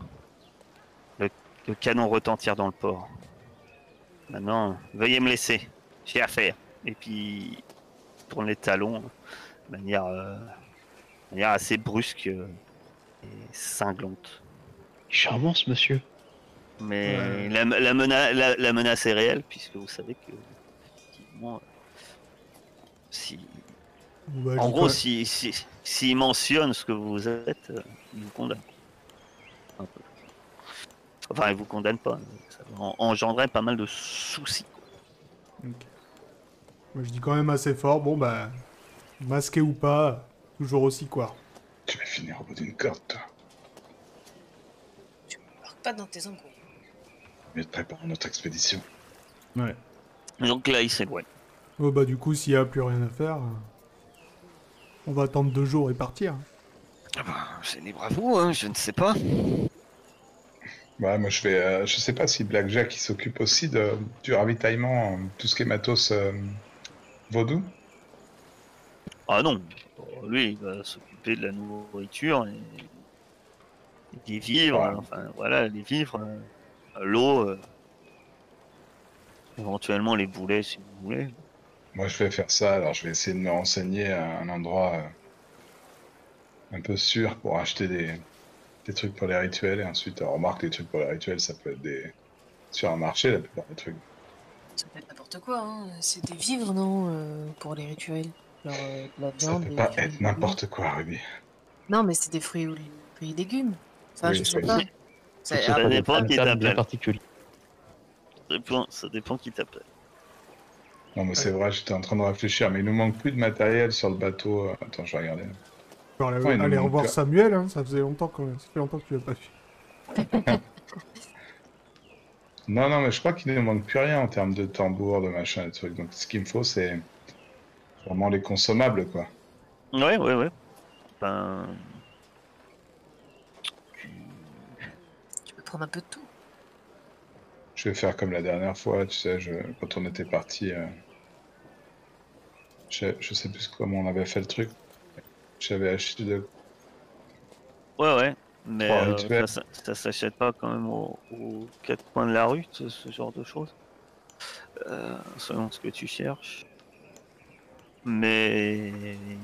le, le canon retentir dans le port. Maintenant, veuillez me laisser. J'ai affaire. Et puis, il les talons de manière, euh, manière assez brusque euh, cinglante. Charmant ce monsieur. Mais Ouais. la, la mena- la- la menace est réelle, puisque vous savez que, effectivement, si, bah, en gros, s'il si, si, mentionne ce que vous êtes, il vous condamne. Un peu. Enfin, il vous condamne pas. Ça va en- engendrer pas mal de soucis. quoi. Moi, je dis quand même assez fort. Bon, bah, masqué ou pas, toujours aussi quoi. Tu vas finir au bout d'une corde, toi. Tu m'embarques pas dans tes embrouilles. Mieux de préparer notre expédition. Ouais. Donc là, il s'éloigne. Oh, bah, du coup, s'il y a plus rien à faire, euh, on va attendre deux jours et partir. Ah bah, C'est libre à vous, hein, je ne sais pas. Ouais, moi je vais. euh, je sais pas si Blackjack il s'occupe aussi de, du ravitaillement, euh, tout ce qui est matos euh, vaudou. Ah non, lui, il va s'occuper de la nourriture et, et des vivres, Ouais. enfin voilà, les vivres, euh, l'eau, euh, éventuellement les boulets si vous voulez. Moi je vais faire ça, alors je vais essayer de me renseigner à un endroit euh, un peu sûr pour acheter des, des trucs pour les rituels et ensuite, euh, remarque, les trucs pour les rituels ça peut être des. sur un marché la plupart des trucs. Ça peut être n'importe quoi, hein. C'est des vivres, non euh, Pour les rituels? Euh, de la Ça viande. peut des pas être n'importe quoi, Ruby. Non, mais c'est des fruits ou fruits et légumes. Enfin, Oui, je sais oui. pas. Ça- Ça dépend qui t'appelle. particulier. Ça dépend, ça dépend qui t'appelle. Non mais c'est vrai, j'étais en train de réfléchir, mais il nous manque plus de matériel sur le bateau. euh, Attends, je vais regarder. On va aller, Ouais, il nous aller manque revoir que- Samuel, hein, ça faisait longtemps que, ça fait longtemps que tu l'as pas vu. Non, non, mais je crois qu'il ne manque plus rien en termes de tambour, de machin, de trucs. Donc ce qu'il me faut, c'est vraiment les consommables, quoi. Ouais, ouais, ouais. Ben. tu- Tu peux prendre un peu de tout. Je vais faire comme la dernière fois, tu sais, je... quand on était parti. euh, Je... je sais plus comment on avait fait le truc. J'avais acheté de. Ouais, ouais. Mais euh, ça, ça- ça s'achète pas quand même aux, aux quatre coins de la rue, ce, ce genre de choses. Euh, selon ce que tu cherches. Mais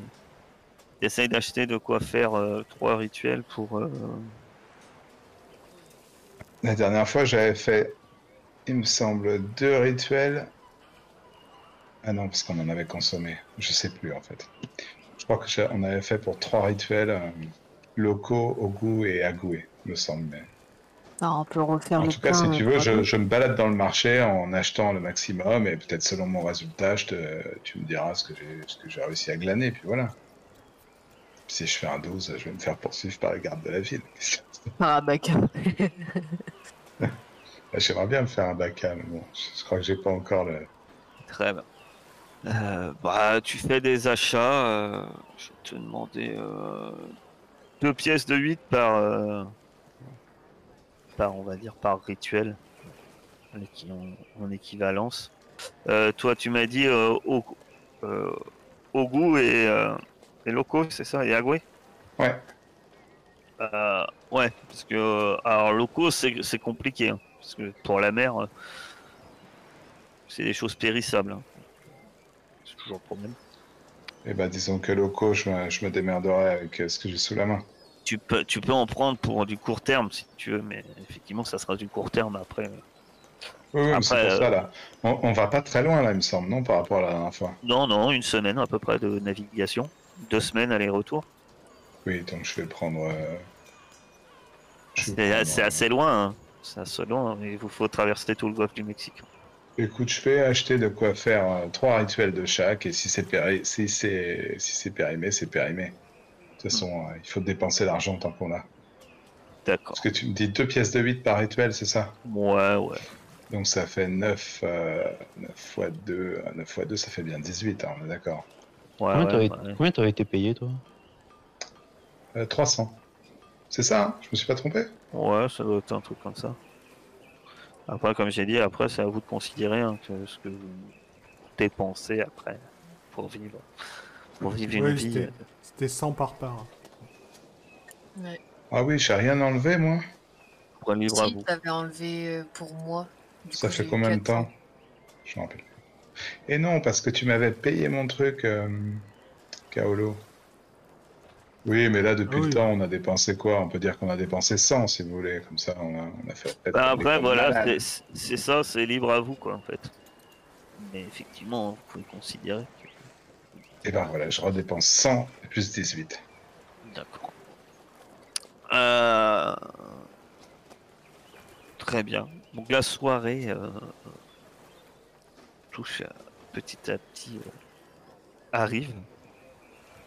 essaye d'acheter de quoi faire euh, trois rituels pour. euh, La dernière fois, j'avais fait, il me semble, deux rituels. Ah non, parce qu'on en avait consommé. Je sais plus, en fait. Je crois que j'ai- on avait fait pour trois rituels euh, locaux, Ogu et Agoué, me semble. Mais... On peut refaire En le tout cas, si tu euh, veux, je, pardon. je me balade dans le marché en achetant le maximum et peut-être selon mon résultat, je te, tu me diras ce que j'ai ce que j'ai réussi à glaner, puis voilà. Si je fais un 12, je vais me faire poursuivre par les gardes de la ville. Ah, bah, quand- Bah, J'aimerais bien me faire un bac mais bon, je, je crois que j'ai pas encore le. Très bien. Euh, bah, tu fais des achats. euh, je vais te demander euh, deux pièces de 8 par, euh, par, on va dire, par rituel, euh, en équivalence. Euh, toi, tu m'as dit euh, au, euh, au goût et, euh, et locaux, c'est ça, et Ouais. Euh, ouais, parce que euh, alors locaux c'est compliqué, hein, parce que pour la mer, euh, c'est des choses périssables. hein. C'est toujours le problème. Et bah disons que loco, je me, je me démerderai avec euh, ce que j'ai sous la main. Tu peux, tu peux en prendre pour du court terme si tu veux, mais effectivement, ça sera du court terme après. Oui, oui, c'est Après, pour euh, ça là. On, on va pas très loin là, il me semble, non, par rapport à la dernière fois. Non, non, une semaine à peu près de navigation. Deux semaines aller-retour. Oui, donc je vais prendre. euh, C'est prendre, euh, assez loin. hein. C'est assez loin. Il vous faut traverser tout le golfe du Mexique. Écoute, je vais acheter de quoi faire euh, trois rituels de chaque, et si c'est péri... si c'est si c'est périmé, c'est périmé. De toute façon, euh, il faut dépenser l'argent tant qu'on a. D'accord. Parce que tu me dis deux pièces de 8 par rituel, c'est ça? Ouais, ouais. Donc ça fait 9, euh, 9 fois 2, 9 fois 2, ça fait bien 18, hein, on est d'accord. Ouais, Combien ouais, t'avais ouais. été payé, toi? Euh, 300. C'est ça, hein? Je me suis pas trompé? Ouais, ça doit être un truc comme ça. Après, comme j'ai dit, après, c'est à vous de considérer hein, que ce que vous dépensez après pour vivre, pour vivre une Ouais, vie. c'était- euh, C'était 100 par part. Ouais. Ah oui, j'ai rien enlevé, moi. pour un livre à Si, vous. t'avais enlevé euh, pour moi. Du Ça coup, fait combien de 400. temps Je me rappelle. plus. Et non, parce que tu m'avais payé mon truc, euh, Kaolo. Oui, mais là, depuis Ah oui. le temps, on a dépensé quoi? On peut dire qu'on a dépensé 100, si vous voulez. Comme ça, on a, on a fait... Bah, après, voilà, c'est ça, c'est libre à vous, quoi, en fait. Mais effectivement, vous pouvez considérer. Et ben voilà, je redépense 100 et plus 18. D'accord. Euh, Très bien. Donc la soirée euh, touche à- petit à petit euh, arrive.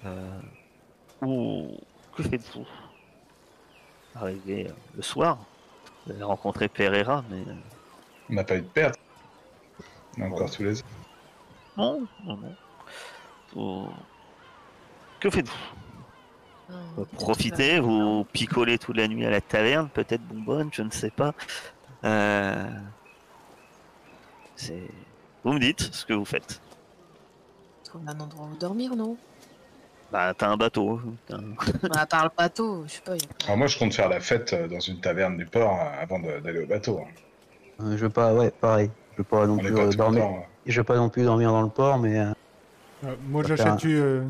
Euh, Où que faites-vous? Arrivé euh, le soir, vous avez rencontré Pereira, mais On n'a pas eu de perte. On a encore tous les... non, non, non. Vous- Que faites-vous peut-être profitez, vous picolez toute la nuit à la taverne, peut-être bonbonne, je ne sais pas. Euh, C'est. Vous me dites ce que vous faites. trouver un endroit où dormir, non Bah, t'as un bateau. t'as un- Bah, À part le bateau, je sais pas. a Alors moi, je compte faire la fête euh, dans une taverne du port euh, avant d'aller au bateau. hein. Euh, Je veux pas, ouais, pareil. Je veux pas non On plus pas euh, dormir. temps... euh, Je veux pas non plus dormir dans le port, mais euh, moi, j'achète euh,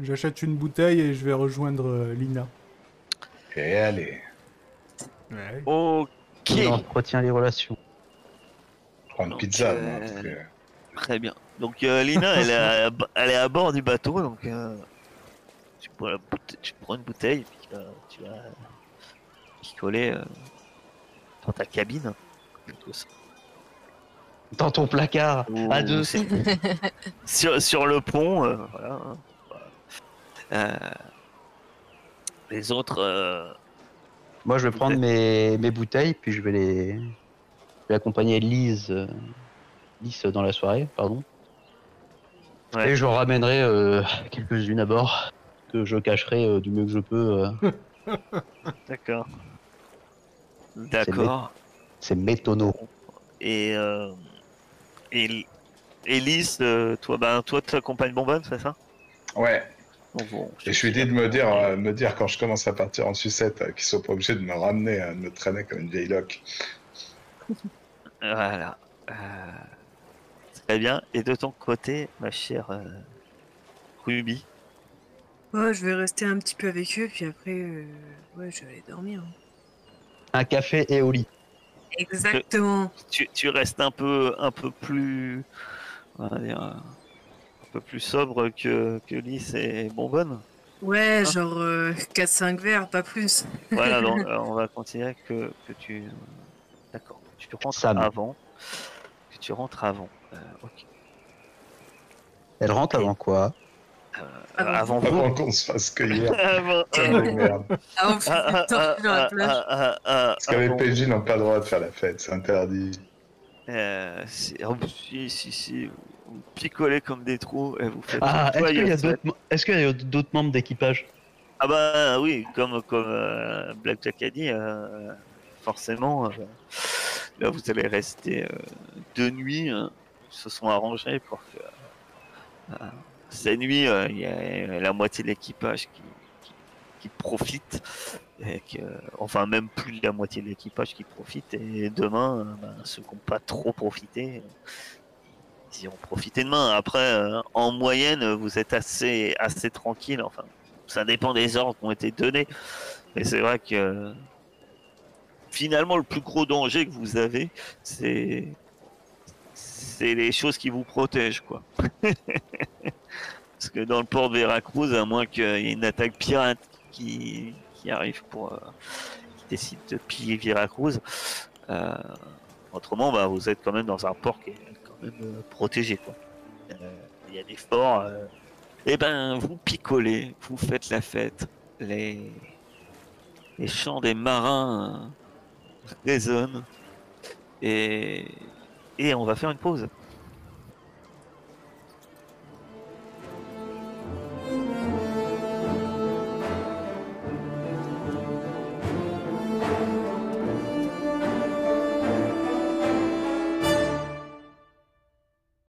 j'achète une bouteille et je vais rejoindre euh, Lina. Et allez, Ouais. Ok. on entretient les relations. je prends une Donc, pizza. euh, moi, parce que- Très bien. Donc euh, Lina, elle est, à, elle est à bord du bateau, donc euh, tu, prends la boute- tu prends une bouteille et puis euh, tu vas picoler euh, dans ta cabine. Tout ça. Dans ton placard, à deux. sur, sur le pont, euh, voilà. voilà. Euh, les autres, euh, Moi, je vais prendre mes, mes bouteilles, puis je vais les. Je vais accompagner Lise, euh, Lise dans la soirée, pardon. Ouais. Et je ramènerai euh, quelques-unes à bord, que je cacherai euh, du mieux que je peux. euh. d'accord. D'accord. C'est mes tonneaux. Et, euh, et Elise, euh, toi, ben, toi, tu accompagnes Bonbonne, c'est ça? Ouais, Bon, bon, et je lui dis de me dire, euh, me dire quand je commence à partir en sucette, euh, qu'ils soient pas obligés de me ramener, euh, de me traîner comme une vieille loque. Voilà. Euh, Très bien. Et de ton côté, ma chère euh, Ruby, Ouais, je vais rester un petit peu avec eux, puis après, euh, ouais, je vais aller dormir. hein. Un café et au lit. Exactement. tu, tu restes un peu, un peu plus, on va dire, euh, un peu plus sobre que, que Lys et Bonbonne. Ouais, genre euh, 4-5 verres, pas plus. Voilà, donc euh, on va considérer que, que tu, d'accord, tu rentres Sam. avant, que tu rentres avant. Euh, ok. Elle rentre avant quoi? Euh, Avant. avant. Avant qu'on se fasse cueillir. Avant. Ah, ah, ah, le temps dans la ah, plage. ah, ah, ah, Parce que les avant. PJ n'ont pas le droit de faire la fête, c'est interdit. Euh, si, si, si, vous picolez comme des trous et vous faites. Ah, est-ce qu'il y a d'autres, est-ce qu'il y a d'autres membres d'équipage? Ah bah oui, comme, comme euh, Blackjack a dit, euh, forcément, euh, là vous allez rester euh, deux nuits. hein. Ils se sont arrangés pour que euh, cette nuit, euh, il y a la moitié de l'équipage qui, profite. Et que, enfin, même plus de la moitié de l'équipage qui profite. Et demain, euh, ben, ceux qui n'ont pas trop profité, ils y ont profité demain. Après, euh, en moyenne, vous êtes assez, assez tranquille. Enfin, ça dépend des ordres qui ont été donnés. Mais c'est vrai que finalement, le plus gros danger que vous avez, c'est c'est les choses qui vous protègent, quoi. Parce que dans le port de Veracruz, à moins qu'il y ait une attaque pirate qui, qui arrive pour euh, qui décide de piller Veracruz, euh, autrement, bah, vous êtes quand même dans un port qui est quand même euh, protégé, quoi. Il y a des forts. et ben, vous picolez, vous faites la fête, les les chants des marins résonnent et et on va faire une pause.